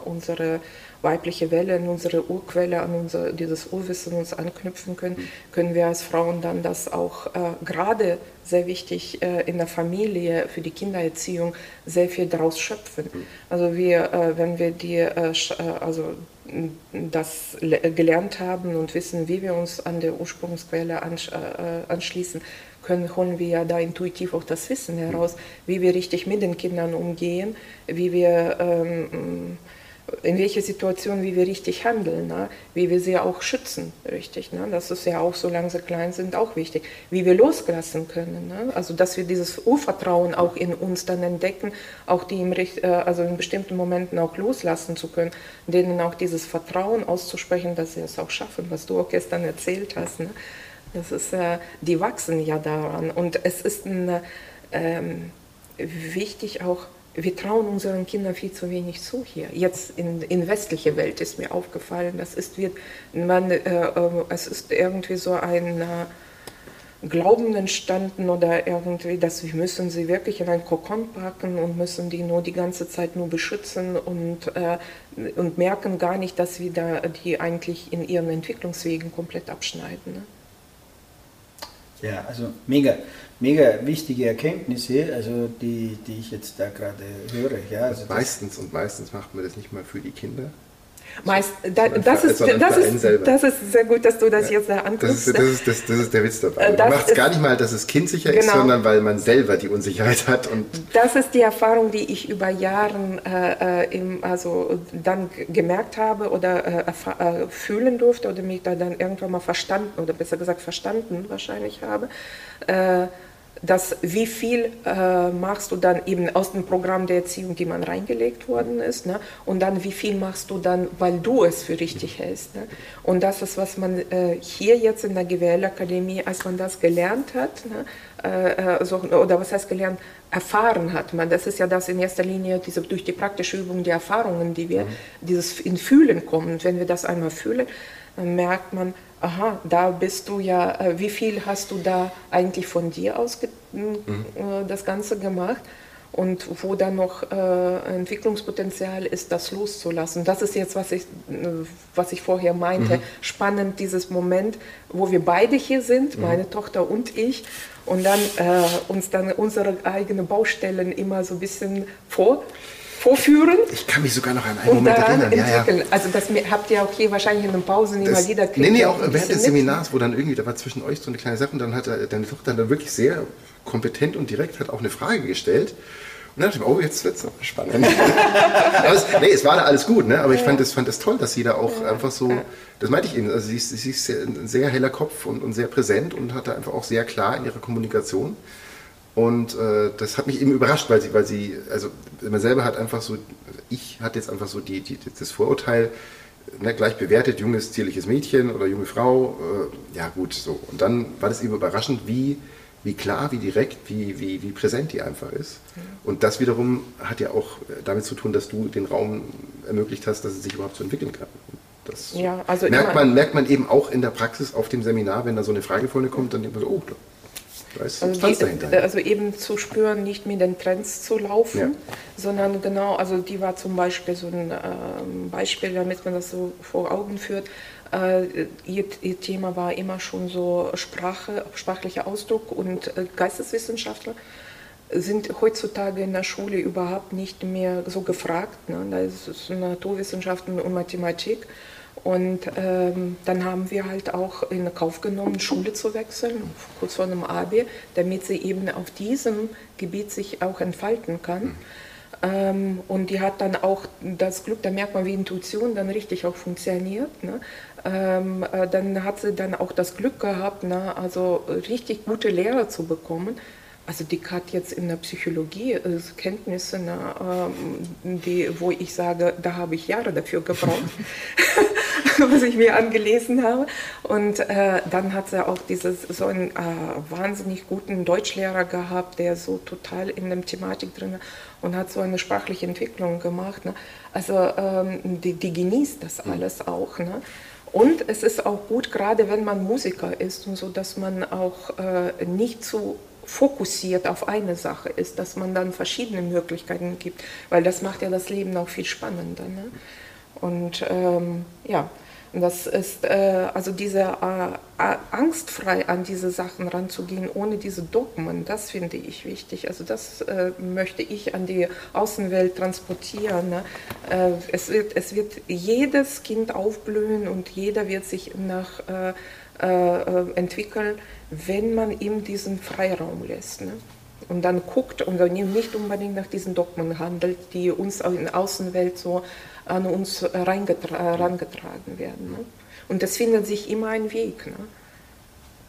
[SPEAKER 4] unsere weibliche Welle, in unsere Urquelle, an unser, dieses Urwissen uns anknüpfen können, können wir als Frauen dann das auch äh, gerade sehr wichtig äh, in der Familie für die Kindererziehung sehr viel daraus schöpfen. Also wir, äh, wenn wir die, äh, äh, also das gelernt haben und wissen, wie wir uns an der Ursprungsquelle äh, anschließen, können, holen wir ja da intuitiv auch das Wissen heraus, wie wir richtig mit den Kindern umgehen, wie wir ähm, in welcher Situation, wie wir richtig handeln, ne? wie wir sie auch schützen, richtig. Ne? Das ist ja auch, solange sie klein sind, auch wichtig. Wie wir loslassen können. Ne? Also, dass wir dieses Urvertrauen auch in uns dann entdecken, auch die im, äh, also in bestimmten Momenten auch loslassen zu können, denen auch dieses Vertrauen auszusprechen, dass sie es auch schaffen, was du auch gestern erzählt hast. Ne? Das ist, äh, die wachsen ja daran. Und es ist ein, ähm, wichtig auch, wir trauen unseren Kindern viel zu wenig zu hier. Jetzt in, in westlicher Welt ist mir aufgefallen, das ist, wird, man, äh, äh, es ist irgendwie so ein äh, Glauben entstanden oder irgendwie, dass wir müssen sie wirklich in einen Kokon packen und müssen die nur die ganze Zeit nur beschützen und, äh, und merken gar nicht, dass wir da die eigentlich in ihren Entwicklungswegen komplett abschneiden. Ne?
[SPEAKER 2] Ja, also mega mega wichtige Erkenntnisse, also die, die ich jetzt da gerade höre. Ja, also
[SPEAKER 3] meistens und meistens macht man das nicht mal für die Kinder.
[SPEAKER 4] Meist, da, das, ist, das, ist, das ist sehr gut, dass du das ja, jetzt da
[SPEAKER 3] anguckst. Das ist, das, ist, das, das ist der Witz dabei. Äh, man macht es gar nicht mal, dass es kindsicher genau. ist, sondern weil man selber die Unsicherheit hat. Und
[SPEAKER 4] das ist die Erfahrung, die ich über Jahre äh, äh, im, also dann gemerkt habe oder äh, äh, fühlen durfte oder mich da dann irgendwann mal verstanden oder besser gesagt verstanden wahrscheinlich habe äh, dass wie viel äh, machst du dann eben aus dem Programm der Erziehung, die man reingelegt worden ist, ne? und dann wie viel machst du dann, weil du es für richtig hältst. Ne? Und das ist, was man äh, hier jetzt in der GWL-Akademie, als man das gelernt hat, ne? äh, äh so, oder was heißt gelernt, erfahren hat man. Das ist ja das in erster Linie diese, durch die praktische Übung, die Erfahrungen, die wir, mhm. dieses in Fühlen kommen. Und wenn wir das einmal fühlen, dann merkt man, aha, da bist du ja, äh, wie viel hast du da eigentlich von dir aus mhm. Äh, das Ganze gemacht? Und wo da noch äh, Entwicklungspotenzial ist, das loszulassen. Das ist jetzt, was ich, äh, was ich vorher meinte. Mhm. Spannend, dieses Moment, wo wir beide hier sind, mhm. meine Tochter und ich, und dann äh, uns dann unsere eigenen Baustellen immer so ein bisschen vor, vorführen.
[SPEAKER 3] Ich kann mich sogar noch an einen Moment erinnern.
[SPEAKER 4] Ja, ja. Also das habt ihr auch hier wahrscheinlich in den Pausen immer wieder
[SPEAKER 3] Nee, nee, auch während des Seminars, wo dann irgendwie, da war zwischen euch so eine kleine Sache und dann hat deine Tochter dann wirklich sehr kompetent und direkt hat auch eine Frage gestellt. Und dann dachte ich mir, oh, jetzt wird es spannend. aber es, nee, es war da alles gut, ne? aber ich fand es fand das toll, dass sie da auch ja. einfach so, das meinte ich eben, also sie ist, sie ist ein sehr heller Kopf und, und sehr präsent und hat da einfach auch sehr klar in ihrer Kommunikation. Und äh, das hat mich eben überrascht, weil sie, weil sie, also man selber hat einfach so, ich hatte jetzt einfach so die, die, das Vorurteil, ne, gleich bewertet, junges, zierliches Mädchen oder junge Frau, äh, ja gut, so. Und dann war das eben überraschend, wie, wie klar, wie direkt, wie, wie, wie präsent die einfach ist. Mhm. Und das wiederum hat ja auch damit zu tun, dass du den Raum ermöglicht hast, dass es sich überhaupt so entwickeln kann. Das ja, also merkt, man, merkt man eben auch in der Praxis auf dem Seminar, wenn da so eine Frage vorne kommt, dann denkt man so, oh,
[SPEAKER 4] also, die, also, eben zu spüren, nicht mit den Trends zu laufen, ja. sondern genau, also die war zum Beispiel so ein äh, Beispiel, damit man das so vor Augen führt. Äh, ihr, ihr, Thema war immer schon so Sprache, sprachlicher Ausdruck und äh, Geisteswissenschaftler sind heutzutage in der Schule überhaupt nicht mehr so gefragt. Ne? Da ist es Naturwissenschaften und Mathematik. Und ähm, dann haben wir halt auch in Kauf genommen, Schule zu wechseln, kurz vor einem AB, damit sie eben auf diesem Gebiet sich auch entfalten kann. Mhm. Ähm, und die hat dann auch das Glück, da merkt man, wie Intuition dann richtig auch funktioniert. Ne? Ähm, äh, dann hat sie dann auch das Glück gehabt, ne? also richtig gute Lehrer zu bekommen, also die hat jetzt in der Psychologie äh, Kenntnisse, ne, die, wo ich sage, da habe ich Jahre dafür gebraucht, was ich mir angelesen habe. Und äh, dann hat sie auch dieses, so einen äh, wahnsinnig guten Deutschlehrer gehabt, der so total in der Thematik drin war und hat so eine sprachliche Entwicklung gemacht. Ne? Also ähm, die, die, genießt das hm. alles auch. Ne? Und es ist auch gut, gerade wenn man Musiker ist und so, dass man auch äh, nicht zu fokussiert auf eine Sache ist, dass man dann verschiedene Möglichkeiten gibt, weil das macht ja das Leben auch viel spannender. Ne? Und ähm, ja, das ist äh, also diese äh, angstfrei an diese Sachen ranzugehen, ohne diese Dogmen, das finde ich wichtig. Also das äh, möchte ich an die Außenwelt transportieren. Ne? Äh, es, wird, es wird jedes Kind aufblühen und jeder wird sich nach äh, äh, entwickeln, wenn man ihm diesen Freiraum lässt. Ne? Und dann guckt und dann nicht unbedingt nach diesen Dogmen handelt, die uns in der Außenwelt so an uns herangetragen werden. Ne? Und das findet sich immer ein Weg. Ne?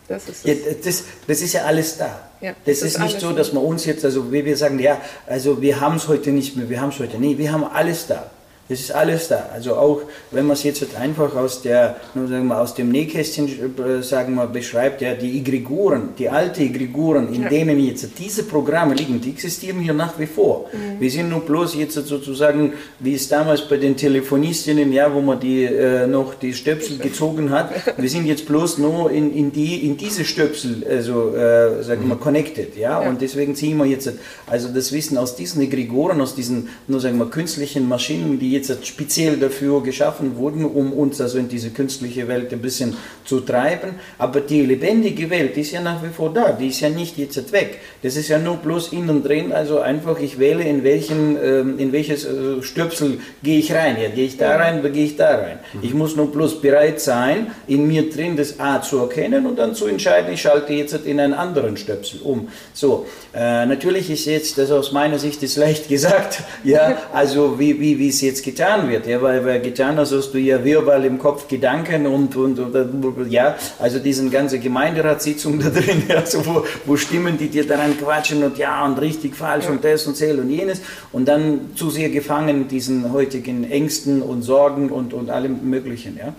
[SPEAKER 2] Das ist, ja, das, das ist ja alles da. Ja, das, das, ist, nicht so, dass man uns jetzt, also wie wir sagen, ja, also wir haben es heute nicht mehr, wir haben es heute. Nee, wir haben alles da. Das ist alles da. Also auch wenn man es jetzt einfach aus, der, nur sagen wir, aus dem Nähkästchen äh, sagen wir, beschreibt, ja, die Egregoren, die alten Egregoren, in ja. denen jetzt diese Programme liegen, die existieren hier nach wie vor. Mhm. Wir sind nur bloß jetzt sozusagen, wie es damals bei den Telefonistinnen, ja, wo man die, äh, noch die Stöpsel gezogen hat, wir sind jetzt bloß nur in, in, die, in diese Stöpsel, also äh, sagen wir, mhm. connected. Ja? ja? Und deswegen ziehen wir jetzt also das Wissen aus diesen Egregoren, aus diesen, nur sagen wir, künstlichen Maschinen, die jetzt jetzt speziell dafür geschaffen wurden, um uns also in diese künstliche Welt ein bisschen zu treiben. Aber die lebendige Welt ist ja nach wie vor da, die ist ja nicht jetzt weg. Das ist ja nur bloß innen drin, also einfach ich wähle, in, welchen, ähm, in welches äh, Stöpsel gehe ich rein. Ja, gehe ich da rein oder gehe ich da rein. Mhm. Ich muss nur bloß bereit sein, in mir drin das A zu erkennen und dann zu entscheiden, ich schalte jetzt in einen anderen Stöpsel um. So, äh, natürlich ist jetzt, das aus meiner Sicht ist leicht gesagt, ja, also wie, wie, wie es jetzt getan wird, ja, weil, weil getan hast, hast du ja Wirrwarr im Kopf, Gedanken und, und, und ja, also diesen ganze Gemeinderatssitzung da drin, ja, so, wo, wo Stimmen, die dir daran quatschen und ja und richtig, falsch ja. und das und zähl und jenes und dann zu sehr gefangen diesen heutigen Ängsten und Sorgen und, und allem Möglichen, ja.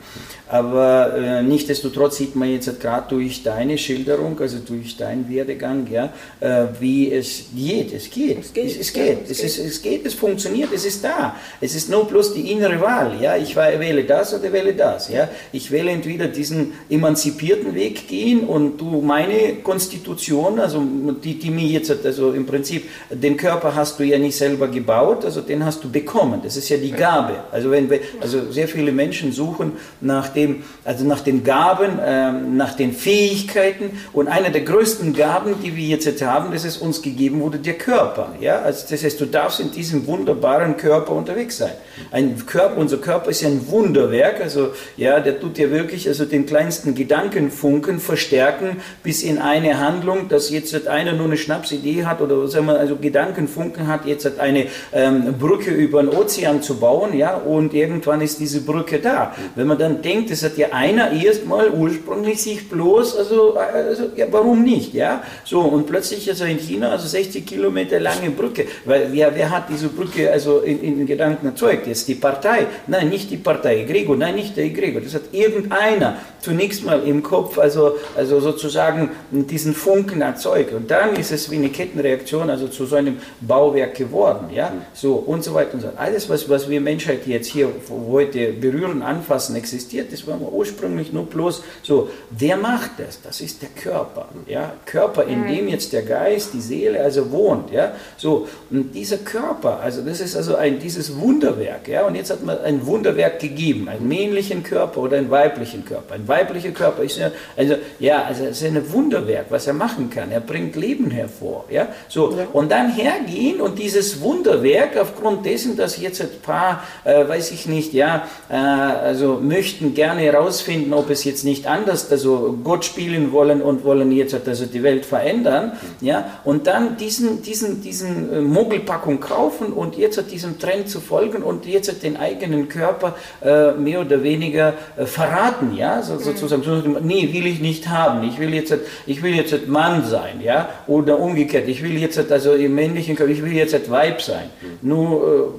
[SPEAKER 2] Aber äh, nichtsdestotrotz sieht man jetzt gerade durch deine Schilderung, also durch deinen Werdegang, ja, äh, wie es geht. Es geht. Es geht. Es, es geht. Ja, es, es, ist, es geht. Es funktioniert. Es ist da. Es ist nur bloß die innere Wahl. Ja, ich wähle das oder wähle das. Ja, ich wähle entweder diesen emanzipierten Weg gehen und du meine Konstitution, also die, die mir jetzt, also im Prinzip den Körper hast du ja nicht selber gebaut, also den hast du bekommen. Das ist ja die Gabe. Also wenn also sehr viele Menschen suchen nach dem, also nach den Gaben, ähm, nach den Fähigkeiten. Und eine der größten Gaben, die wir jetzt haben, das ist uns gegeben wurde, der Körper. Ja? Also das heißt, du darfst in diesem wunderbaren Körper unterwegs sein. Ein Körper, unser Körper ist ja ein Wunderwerk, also ja, der tut ja wirklich also den kleinsten Gedankenfunken verstärken bis in eine Handlung, dass jetzt einer nur eine Schnapsidee hat oder sagen wir, also Gedankenfunken hat, jetzt hat eine ähm, Brücke über den Ozean zu bauen, ja, und irgendwann ist diese Brücke da. Wenn man dann denkt, das hat ja einer erstmal ursprünglich sich bloß, also, also ja, warum nicht, ja? So, und plötzlich also in China, also 60 Kilometer lange Brücke, weil wer, wer hat diese Brücke also in, in Gedanken erzeugt? Jetzt die Partei? Nein, nicht die Partei Gregor, nein, nicht der Gregor, das hat irgendeiner zunächst mal im Kopf, also, also sozusagen diesen Funken erzeugt. Und dann ist es wie eine Kettenreaktion, also zu so einem Bauwerk geworden, ja? So, und so weiter und so. Alles, was, was wir Menschheit jetzt hier heute berühren, anfassen, existiert, das war ursprünglich nur bloß so, wer macht das? Das ist der Körper. Ja? Körper, in dem jetzt der Geist, die Seele also wohnt. Ja? So, und dieser Körper, also das ist also ein, dieses Wunderwerk. Ja? Und jetzt hat man ein Wunderwerk gegeben, einen männlichen Körper oder einen weiblichen Körper. Ein weiblicher Körper ist ja, also, ja, also es ist ein Wunderwerk, was er machen kann. Er bringt Leben hervor. Ja? So, ja. Und dann hergehen und dieses Wunderwerk, aufgrund dessen, dass jetzt ein paar, äh, weiß ich nicht, ja, äh, also möchten gerne herausfinden, ob es jetzt nicht anders, also Gott spielen wollen und wollen jetzt also die Welt verändern, ja, und dann diesen, diesen, diesen äh, Mogelpackung kaufen und jetzt diesem Trend zu folgen und jetzt den eigenen Körper äh, mehr oder weniger äh, verraten, ja, so, mhm. sozusagen, nee, will ich nicht haben, ich will jetzt, ich will jetzt Mann sein, ja, oder umgekehrt, ich will jetzt also im männlichen Körper, ich will jetzt Weib sein, mhm. nur,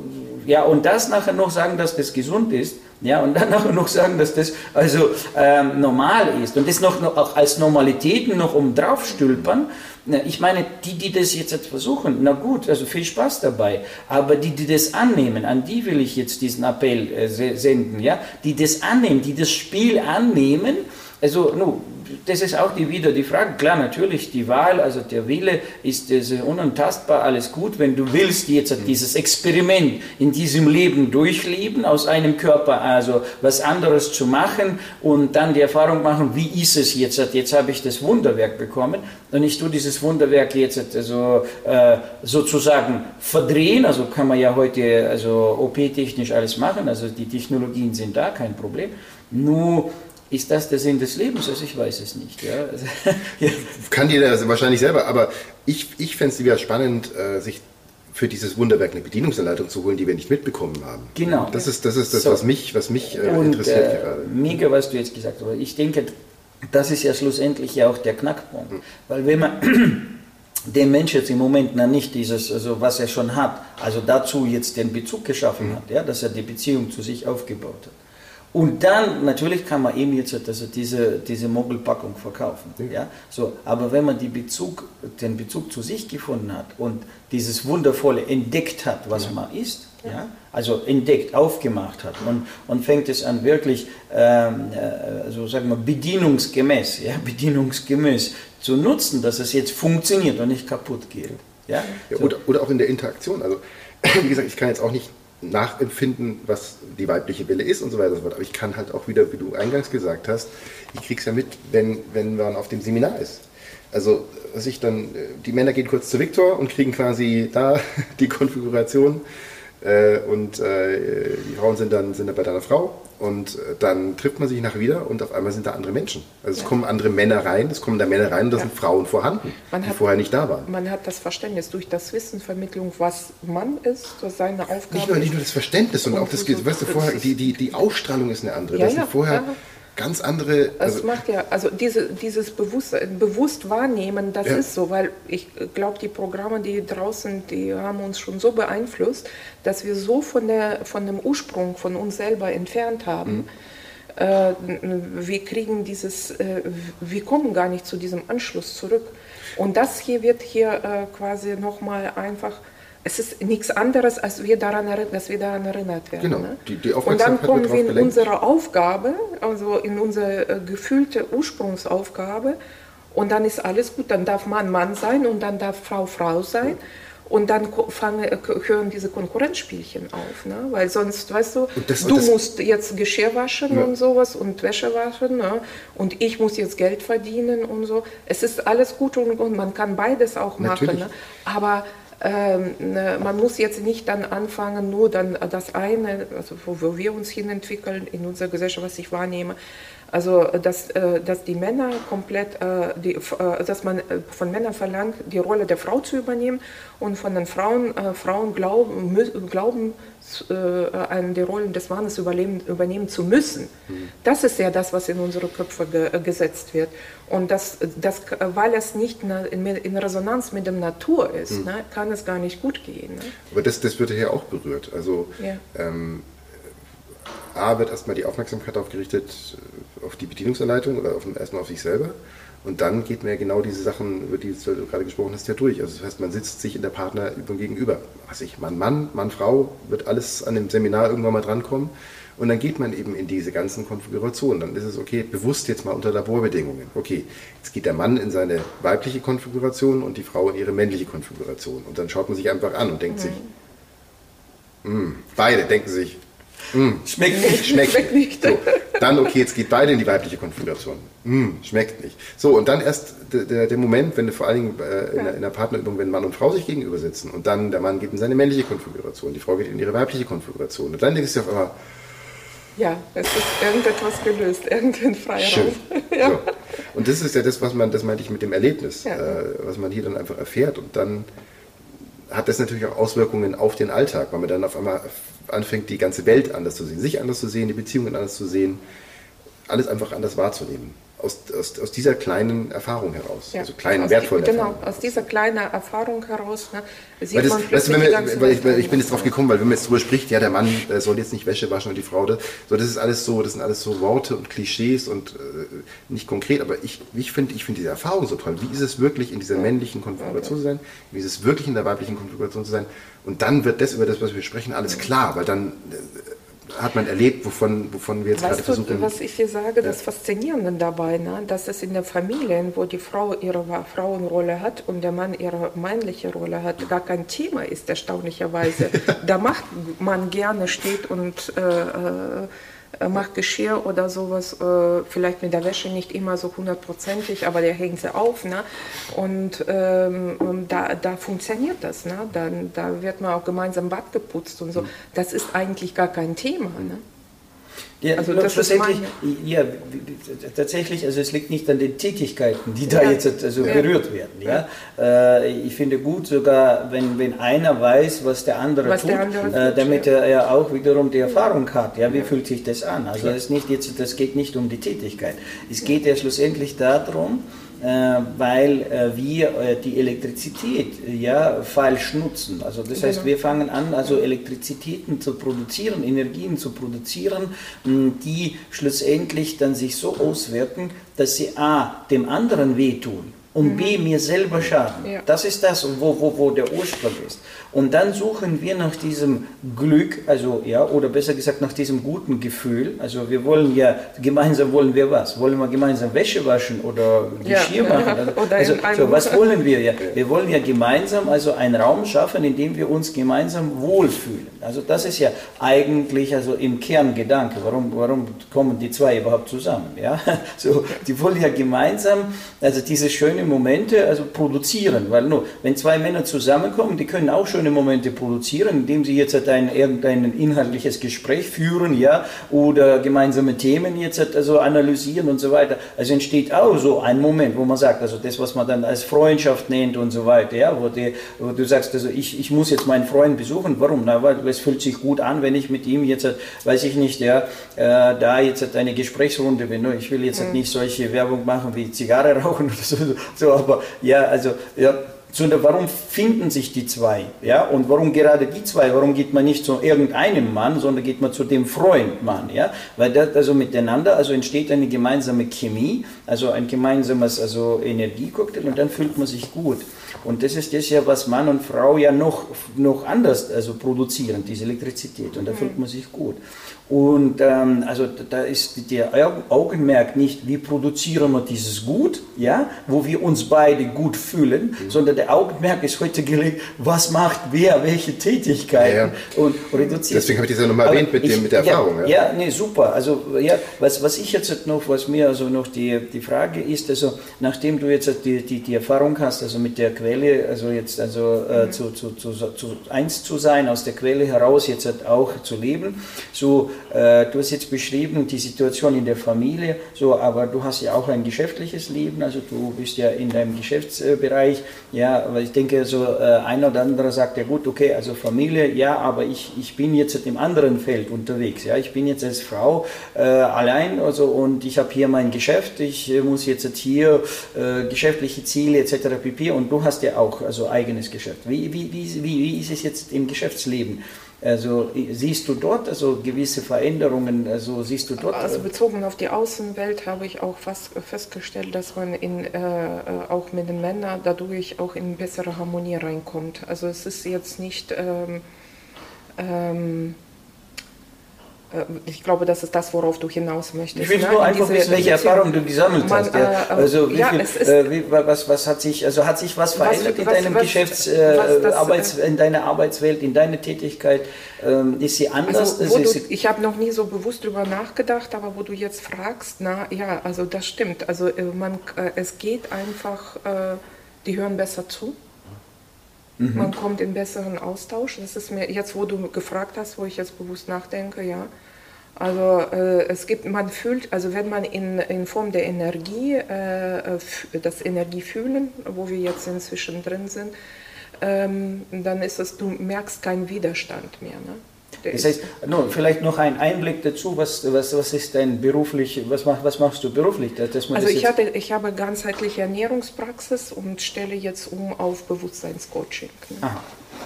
[SPEAKER 2] äh, ja, und das nachher noch sagen, dass das gesund ist, ja, und dann noch sagen, dass das also ähm, normal ist und das noch, noch auch als Normalitäten noch um drauf stülpern. Ich meine, die, die das jetzt versuchen, na gut, also viel Spaß dabei. Aber die, die das annehmen, an die will ich jetzt diesen Appell äh, senden, ja, die das annehmen, die das Spiel annehmen, also, no, das ist auch die, wieder die Frage. Klar, natürlich, die Wahl, also der Wille ist, ist unantastbar, alles gut. Wenn du willst jetzt dieses Experiment in diesem Leben durchleben, aus einem Körper also was anderes zu machen und dann die Erfahrung machen, wie ist es jetzt? Jetzt habe ich das Wunderwerk bekommen und ich tue dieses Wunderwerk jetzt also, äh, sozusagen verdrehen. Also kann man ja heute also OP-technisch alles machen, also die Technologien sind da, kein Problem. Nur ist das der Sinn des Lebens? Also ich weiß es nicht. Ja.
[SPEAKER 3] ja. Kann jeder wahrscheinlich selber, aber ich, ich fände es wieder spannend, äh, sich für dieses Wunderwerk eine Bedienungsanleitung zu holen, die wir nicht mitbekommen haben.
[SPEAKER 2] Genau.
[SPEAKER 3] Das ist das, ist das so. was mich, was mich äh, Und, interessiert
[SPEAKER 2] äh, gerade. Mega, was du jetzt gesagt hast. Ich denke, das ist ja schlussendlich ja auch der Knackpunkt. Mhm. Weil wenn man dem Mensch jetzt im Moment noch nicht dieses, also was er schon hat, also dazu jetzt den Bezug geschaffen mhm. hat, ja, dass er die Beziehung zu sich aufgebaut hat und dann, natürlich kann man eben jetzt also diese, diese Mogelpackung verkaufen. Ja? So, aber wenn man die Bezug, den Bezug zu sich gefunden hat und dieses Wundervolle entdeckt hat, was ja. man ist, ja. also entdeckt, aufgemacht hat und, und fängt es an wirklich, ähm, äh, so sagen wir, bedienungsgemäß, ja, bedienungsgemäß zu nutzen, dass es jetzt funktioniert und nicht kaputt geht. Ja?
[SPEAKER 3] ja so. oder, oder auch in der Interaktion. Also, wie gesagt, ich kann jetzt auch nicht nachempfinden, was die weibliche Wille ist und so weiter und so fort. Aber ich kann halt auch wieder, wie du eingangs gesagt hast, ich krieg's ja mit, wenn, wenn man auf dem Seminar ist. Also, was ich dann, die Männer gehen kurz zu Viktor und kriegen quasi da die Konfiguration äh, und äh, die Frauen sind dann, sind dann bei deiner Frau und äh, dann trifft man sich nachher wieder und auf einmal sind da andere Menschen. Also es ja. kommen andere Männer rein, es kommen da Männer rein und da ja. sind Frauen vorhanden, man die hat, vorher nicht da waren.
[SPEAKER 4] Man hat das Verständnis durch das Wissenvermittlung, was Mann ist, was seine Aufgabe
[SPEAKER 3] nicht nur, nicht nur das Verständnis, sondern auch das, so, weißt du, vorher, die, die, die Ausstrahlung ist eine andere. Ja, das ja, vorher, ganz andere.
[SPEAKER 4] Also es macht ja, also diese, dieses bewusst, bewusst wahrnehmen, das ja. ist so, weil ich glaube, die Programme, die draußen, die haben uns schon so beeinflusst, dass wir so von, der, von dem Ursprung von uns selber entfernt haben. Mhm. Äh, wir kriegen dieses, äh, wir kommen gar nicht zu diesem Anschluss zurück. Und das hier wird hier äh, quasi nochmal einfach es ist nichts anderes, als wir daran, dass wir daran erinnert werden. Genau, ne? die, die Und dann kommen wir in gelenkt. unsere Aufgabe, also in unsere äh, gefühlte Ursprungsaufgabe, und dann ist alles gut. Dann darf Mann Mann sein und dann darf Frau Frau sein. Ja. Und dann fangen, hören diese Konkurrenzspielchen auf, ne? weil sonst, weißt du, das, du musst jetzt Geschirr waschen ja. und sowas und Wäsche waschen ne? und ich muss jetzt Geld verdienen und so. Es ist alles gut und, und man kann beides auch Natürlich. machen, ne? aber man muss jetzt nicht dann anfangen, nur dann das eine, also wo, wo wir uns hin entwickeln in unserer Gesellschaft, was ich wahrnehme, also dass, äh, dass die Männer komplett, äh, die, äh, dass man von Männern verlangt, die Rolle der Frau zu übernehmen und von den Frauen, Frauen glauben, glauben an die Rollen des Mannes übernehmen, übernehmen zu müssen. Mhm. Das ist ja das, was in unsere Köpfe ge, gesetzt wird. Und das, das, weil es nicht in, Resonanz mit der Natur ist, mhm. ne, kann es gar nicht gut gehen. Ne?
[SPEAKER 3] Aber das, das wird ja auch berührt. Also ja. ähm, A wird erstmal die Aufmerksamkeit darauf gerichtet, äh, auf die Bedienungsanleitung oder auf, erstmal auf sich selber. Und dann geht man ja genau diese Sachen, über die du gerade gesprochen hast, ja durch. Also das heißt, man sitzt sich in der Partnerübung gegenüber. Was ich, Mann, Mann, Mann, Frau, wird alles an dem Seminar irgendwann mal drankommen. Und dann geht man eben in diese ganzen Konfigurationen. Dann ist es okay, bewusst jetzt mal unter Laborbedingungen. Okay, jetzt geht der Mann in seine weibliche Konfiguration und die Frau in ihre männliche Konfiguration. Und dann schaut man sich einfach an und denkt mhm. sich, hm, beide denken sich, Mm, schmeckt nicht. Schmeckt, schmeckt nicht. So, dann, okay, jetzt geht beide in die weibliche Konfiguration. Mm, schmeckt nicht. So, und dann erst der, der Moment, wenn du vor allen Dingen äh, in, ja. in der Partnerübung, wenn Mann und Frau sich gegenüber sitzen und dann der Mann geht in seine männliche Konfiguration, die Frau geht in ihre weibliche Konfiguration. Und dann denkst du auf einmal,
[SPEAKER 4] ja, es ist irgendetwas gelöst, irgendein Freiraum.
[SPEAKER 3] Schön. ja. so. Und das ist ja das, was man, das meinte ich mit dem Erlebnis, ja. äh, was man hier dann einfach erfährt. Und dann hat das natürlich auch Auswirkungen auf den Alltag, weil man dann auf einmal anfängt, die ganze Welt anders zu sehen, sich anders zu sehen, die Beziehungen anders zu sehen, alles einfach anders wahrzunehmen aus, aus, aus dieser kleinen Erfahrung heraus. Ja. Also kleinen, wertvollen
[SPEAKER 4] Genau, Erfahrung. aus dieser kleinen Erfahrung heraus. Ne,
[SPEAKER 3] sieht weil das, man weißt du, wir, weil ich, weil ich, bin jetzt drauf gekommen, weil wenn man jetzt darüber spricht, ja, der Mann äh, soll jetzt nicht Wäsche waschen und die Frau das. So, das ist alles so, das sind alles so Worte und Klischees und äh, nicht konkret, aber ich, ich finde ich find diese Erfahrung so toll. Wie ist es wirklich in dieser männlichen Konfiguration okay. zu sein? Wie ist es wirklich in der weiblichen Konfiguration zu sein? Und dann wird das, über das, was wir sprechen, alles klar, weil dann äh, hat man erlebt, wovon, wovon wir jetzt weißt gerade versuchen.
[SPEAKER 4] Du, was ich dir sage, das Faszinierende dabei, ne, dass es in den Familien, wo die Frau ihre Frauenrolle hat und der Mann ihre männliche Rolle hat, gar kein Thema ist, erstaunlicherweise. da macht man gerne, steht und äh, äh äh, macht Geschirr oder sowas, äh, vielleicht mit der Wäsche nicht immer so hundertprozentig, aber der hängt sie auf. Ne? Und ähm, da, da funktioniert das. Ne? Dann, da wird man auch gemeinsam Bad geputzt und so. Mhm. Das ist eigentlich gar kein Thema. Ne?
[SPEAKER 2] Ja, also das schlussendlich, ja, tatsächlich, also es liegt nicht an den Tätigkeiten, die da ja. jetzt also ja. berührt werden. Ja? Äh, ich finde gut sogar, wenn, wenn einer weiß, was der andere was tut, der andere äh, damit er ja auch wiederum die Erfahrung hat. Ja, wie fühlt sich das an? Also es ist nicht jetzt, das geht nicht um die Tätigkeit. Es geht ja schlussendlich darum, weil äh, wir äh, die Elektrizität ja falsch nutzen. Also das heißt, genau. wir fangen an, also Elektrizitäten zu produzieren, Energien zu produzieren, die schlussendlich dann sich so auswirken, dass sie a dem anderen wehtun und B, mhm. mir selber schaden. Ja. Das ist das, wo, wo, wo der Ursprung ist. Und dann suchen wir nach diesem Glück, also ja, oder besser gesagt nach diesem guten Gefühl. Also wir wollen ja, gemeinsam wollen wir was? Wollen wir gemeinsam Wäsche waschen oder Geschirr ja. machen? Also, also so, was wollen wir ja? Wir wollen ja gemeinsam also einen Raum schaffen, in dem wir uns gemeinsam wohlfühlen. Also das ist ja eigentlich also im Kern Gedanke. Warum, warum kommen die zwei überhaupt zusammen? Ja? So, die wollen ja gemeinsam, also diese schöne Momente also produzieren, weil nur, wenn zwei Männer zusammenkommen, die können auch schöne Momente produzieren, indem sie jetzt halt ein, irgendein inhaltliches Gespräch führen, ja, oder gemeinsame Themen jetzt halt also analysieren und so weiter. Also entsteht auch so ein Moment, wo man sagt, also das, was man dann als Freundschaft nennt und so weiter, ja, wo, die, wo du sagst, also ich, ich muss jetzt meinen Freund besuchen, warum? Na, weil es fühlt sich gut an, wenn ich mit ihm jetzt, halt, weiß ich nicht, ja, äh, da jetzt halt eine Gesprächsrunde bin. Ich will jetzt halt mhm. nicht solche Werbung machen wie Zigarre rauchen oder so, so aber ja, also ja, sondern warum finden sich die zwei? Ja? Und warum gerade die zwei? Warum geht man nicht zu irgendeinem Mann, sondern geht man zu dem Freund Mann? Ja? Weil das also miteinander also entsteht eine gemeinsame Chemie, also ein gemeinsames also Energiecocktail und dann fühlt man sich gut. Und das ist das ja, was Mann und Frau ja noch, noch anders also produzieren, diese Elektrizität. Und da fühlt man sich gut. Und ähm, also da ist der Augenmerk nicht, wie produzieren wir dieses Gut, ja, wo wir uns beide gut fühlen, mhm. sondern der Augenmerk ist heute gelegt, was macht wer, welche Tätigkeiten ja, ja. und reduziert.
[SPEAKER 3] Deswegen habe ich das ja nochmal erwähnt mit, ich, dem, mit der Erfahrung.
[SPEAKER 2] Ja, ja, nee, super. Also ja, was, was ich jetzt noch, was mir also noch die, die Frage ist, also nachdem du jetzt die, die, die Erfahrung hast, also mit der Quelle, also jetzt also äh, mhm. zu, zu, zu, zu eins zu sein, aus der Quelle heraus jetzt auch zu leben, so äh, du hast jetzt beschrieben die Situation in der Familie, so, aber du hast ja auch ein geschäftliches Leben, also du bist ja in deinem Geschäftsbereich, ja, aber ich denke, so äh, ein oder andere sagt ja gut, okay, also Familie, ja, aber ich, ich bin jetzt im anderen Feld unterwegs, ja, ich bin jetzt als Frau äh, allein, also und ich habe hier mein Geschäft, ich äh, muss jetzt hier äh, geschäftliche Ziele etc. pp. und du hast ja auch also eigenes Geschäft. Wie, wie, wie, wie ist es jetzt im Geschäftsleben? Also siehst du dort also gewisse Veränderungen? Also siehst du dort?
[SPEAKER 4] Also bezogen auf die Außenwelt habe ich auch fast festgestellt, dass man in, äh, äh, auch mit den Männern dadurch auch in bessere Harmonie reinkommt. Also es ist jetzt nicht ähm, ähm, äh, ich glaube, das ist das, worauf du hinaus möchtest.
[SPEAKER 2] Ich will ne? nur einfach wissen, welche Erfahrungen du gesammelt man, hast. Ja. Äh, also wie ja, viel, äh, wie, was, was hat sich, also hat sich was verändert was, in deinem was, Geschäfts, äh, das, Arbeits, in deiner Arbeitswelt, in deiner Tätigkeit? Ähm, ist sie anders?
[SPEAKER 4] Also, du, ich habe noch nie so bewusst darüber nachgedacht, aber wo du jetzt fragst, na ja, also das stimmt. Also äh, man, äh, es geht einfach, die hören besser zu. Mhm. Man kommt in besseren Austausch. Das ist mir jetzt, wo du gefragt hast, wo ich jetzt bewusst nachdenke, ja. Also äh, es gibt, man fühlt, also wenn man in, in Form der Energie, äh, das Energiefühlen, wo wir jetzt inzwischen drin sind, ähm, dann ist es, du merkst keinen Widerstand mehr. Ne?
[SPEAKER 2] Das heißt, no, vielleicht noch ein Einblick dazu, was, was, was ist dein beruflich, was, mach, was machst du beruflich?
[SPEAKER 4] also ich, hatte, ich habe ganzheitliche Ernährungspraxis und stelle jetzt um auf Bewusstseinscoaching.
[SPEAKER 2] Ne?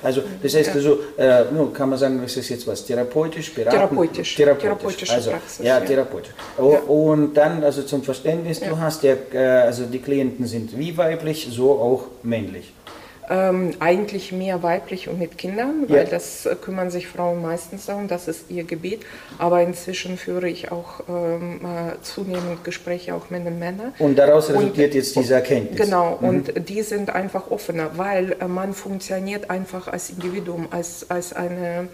[SPEAKER 2] Also das heißt also, äh, kann man sagen, das ist jetzt was, therapeutisch, beraten?
[SPEAKER 4] Therapeutisch.
[SPEAKER 2] Therapeutisch. Also, Praxis. Ja, therapeutisch. Oh, ja. Und dann, also zum Verständnis, du hast ja, äh, also die Klienten sind wie weiblich, so auch männlich.
[SPEAKER 4] Ähm, eigentlich mehr weiblich und mit Kindern, weil ja. das äh, kümmern sich Frauen meistens darum, das ist ihr Gebiet. Aber inzwischen führe ich auch ähm, äh, zunehmend Gespräche auch mit den Männern.
[SPEAKER 2] Und daraus resultiert und, jetzt diese Erkenntnis.
[SPEAKER 4] Genau, mhm. und die sind einfach offener, weil äh, man funktioniert einfach als Individuum, als, als eine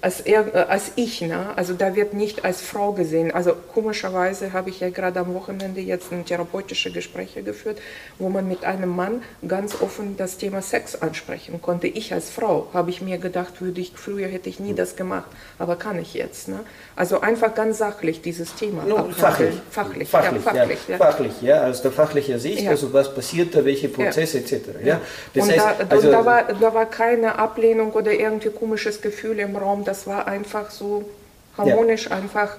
[SPEAKER 4] als, er, äh, als ich. Ne? Also da wird nicht als Frau gesehen. Also komischerweise habe ich ja gerade am Wochenende jetzt ein therapeutische Gespräche geführt, wo man mit einem Mann ganz offen das Thema Sex ansprechen konnte. Ich als Frau habe ich mir gedacht, würde ich früher hätte ich nie das gemacht, aber kann ich jetzt. Ne? Also einfach ganz sachlich dieses Thema.
[SPEAKER 2] No, fachlich.
[SPEAKER 4] Fachlich,
[SPEAKER 2] fachlich, ja, fachlich, ja. ja. fachlich, ja, aus der fachlichen Sicht, ja. also was passiert da, welche Prozesse etc. Ja.
[SPEAKER 4] Das und heißt, da, also, da, war, da war keine Ablehnung oder irgendwie komisches Gefühl im Raum, das war einfach so harmonisch, einfach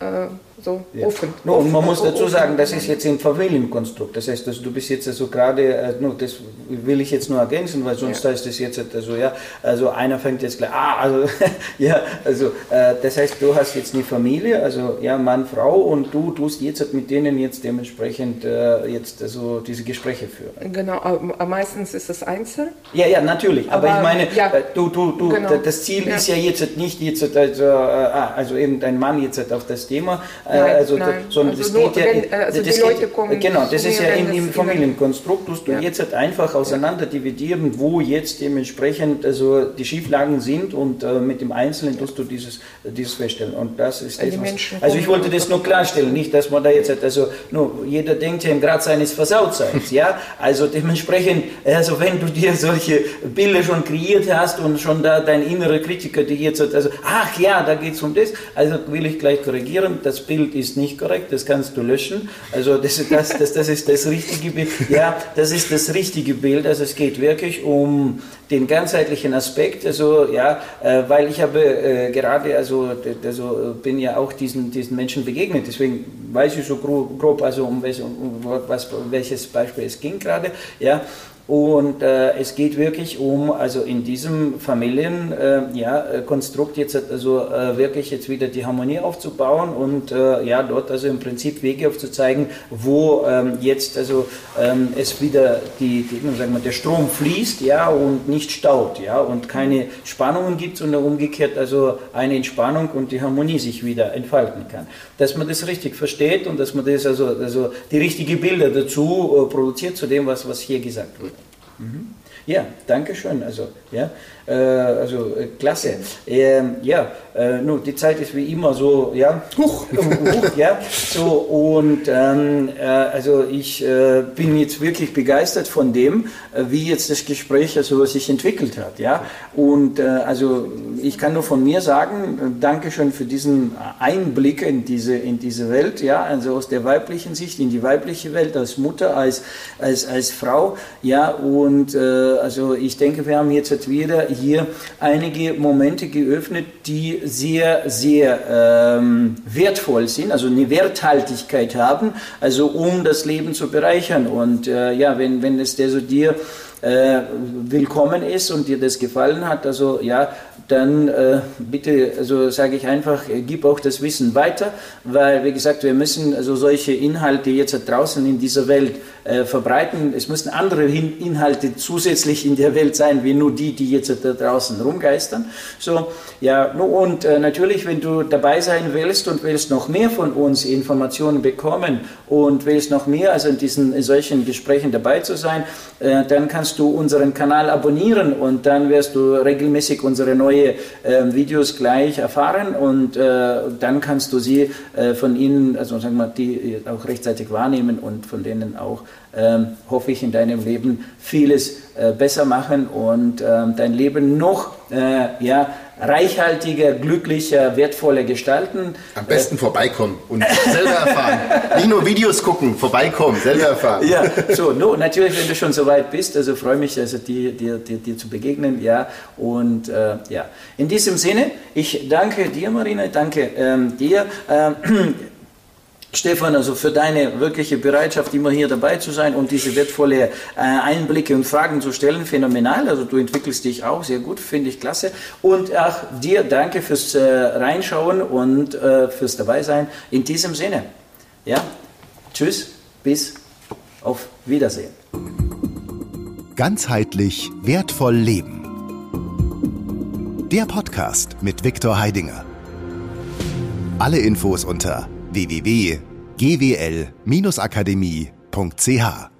[SPEAKER 4] äh, so ja. offen.
[SPEAKER 2] No, und man muss dazu sagen, das ist jetzt ein Familienkonstrukt. Das heißt, also du bist jetzt also gerade, äh, no, das will ich jetzt nur ergänzen, weil sonst ja. heißt das jetzt also ja, also einer fängt jetzt gleich, ah, also ja, also äh, das heißt, du hast jetzt eine Familie, also ja, Mann, Frau und du tust jetzt mit denen jetzt dementsprechend äh, jetzt also diese Gespräche führen.
[SPEAKER 4] Genau, äh, meistens ist es einzeln.
[SPEAKER 2] Ja, ja, natürlich. Aber, aber ich meine, ja, äh, du, du, du, genau. das Ziel ist ja jetzt nicht jetzt also, ah, also eben dein Mann jetzt auf das Thema
[SPEAKER 4] Nein, also, nein. sondern also das geht ja, wenn, also das die Leute geht, kommen
[SPEAKER 2] genau, das ist ja in dem Familienkonstrukt, tust du ja. jetzt halt einfach auseinander dividieren, wo jetzt dementsprechend also die Schieflagen sind und äh, mit dem Einzelnen tust du dieses, dieses feststellen. Und das ist das, Also ich wollte das nur klarstellen, nicht, dass man da jetzt halt, also nur jeder denkt ja im Grad seines Versautseins, ja, also dementsprechend, also wenn du dir solche Bilder schon kreiert hast und schon da dein innerer Kritiker, die jetzt halt, also ach ja, da geht es um das, also will ich gleich korrigieren, das Bild Bild ist nicht korrekt, das kannst du löschen. Also das, das, das, das ist das richtige Bild. Ja, das ist das richtige Bild. Also es geht wirklich um den ganzheitlichen Aspekt. Also ja, äh, weil ich habe äh, gerade, also, also bin ja auch diesen, diesen Menschen begegnet. Deswegen weiß ich so grob, grob also um, welches, um was, welches Beispiel es ging gerade. Ja, und äh, es geht wirklich um, also in diesem Familienkonstrukt äh, ja, jetzt also äh, wirklich jetzt wieder die Harmonie aufzubauen und äh, ja, dort also im Prinzip Wege aufzuzeigen, wo ähm, jetzt also ähm, es wieder die, die sagen wir, der Strom fließt, ja, und nicht staut, ja, und keine Spannungen gibt, sondern umgekehrt also eine Entspannung und die Harmonie sich wieder entfalten kann. Dass man das richtig versteht und dass man das also, also die richtigen Bilder dazu äh, produziert zu dem, was, was hier gesagt wird. Mhm. Ja, danke schön. Also, ja, äh, also äh, klasse. Ähm, ja, äh, nun, die Zeit ist wie immer so, ja, huch, huch ja, so und ähm, äh, also ich äh, bin jetzt wirklich begeistert von dem, äh, wie jetzt das Gespräch also sich entwickelt hat, ja, und also ich kann nur von mir sagen, danke schön für diesen Einblick in diese in diese Welt, ja, also aus der weiblichen Sicht in die weibliche Welt als Mutter, als als als Frau, ja, und also ich denke, wir haben jetzt wieder hier einige Momente geöffnet, die sehr, sehr ähm, wertvoll sind, also eine Werthaltigkeit haben, also um das Leben zu bereichern. Und äh, ja, wenn, wenn es der so dir äh, willkommen ist und dir das gefallen hat, also ja, dann äh, bitte, also sage ich einfach, äh, gib auch das Wissen weiter, weil wie gesagt, wir müssen also solche Inhalte jetzt draußen in dieser Welt äh, verbreiten. Es müssen andere Inhalte zusätzlich in der Welt sein, wie nur die, die jetzt da draußen rumgeistern. So, ja, und äh, natürlich, wenn du dabei sein willst und willst noch mehr von uns Informationen bekommen und willst noch mehr, also in diesen in solchen Gesprächen dabei zu sein, äh, dann kannst du unseren Kanal abonnieren und dann wirst du regelmäßig unsere neuen neue äh, Videos gleich erfahren und äh, dann kannst du sie äh, von ihnen, also sagen wir, die auch rechtzeitig wahrnehmen und von denen auch, ähm, hoffe ich, in deinem Leben vieles äh, besser machen und ähm, dein Leben noch äh, ja, reichhaltiger, glücklicher, wertvoller gestalten.
[SPEAKER 3] Am besten äh, vorbeikommen und selber erfahren. Nicht nur Videos gucken, vorbeikommen, selber erfahren.
[SPEAKER 2] Ja, so, no, natürlich, wenn du schon so weit bist, also freue mich, also dir, dir, dir, dir zu begegnen, ja, und äh, ja. In diesem Sinne, ich danke dir, Marina, danke ähm, dir. Ähm, Stefan, also für deine wirkliche Bereitschaft, immer hier dabei zu sein und diese wertvolle äh, Einblicke und Fragen zu stellen, phänomenal. Also du entwickelst dich auch sehr gut, finde ich klasse. Und auch dir danke fürs äh, Reinschauen und äh, fürs Dabeisein. In diesem Sinne, ja, tschüss, bis auf Wiedersehen.
[SPEAKER 1] Ganzheitlich wertvoll leben. Der Podcast mit Viktor Heidinger. Alle Infos unter www.gwl-akademie.ch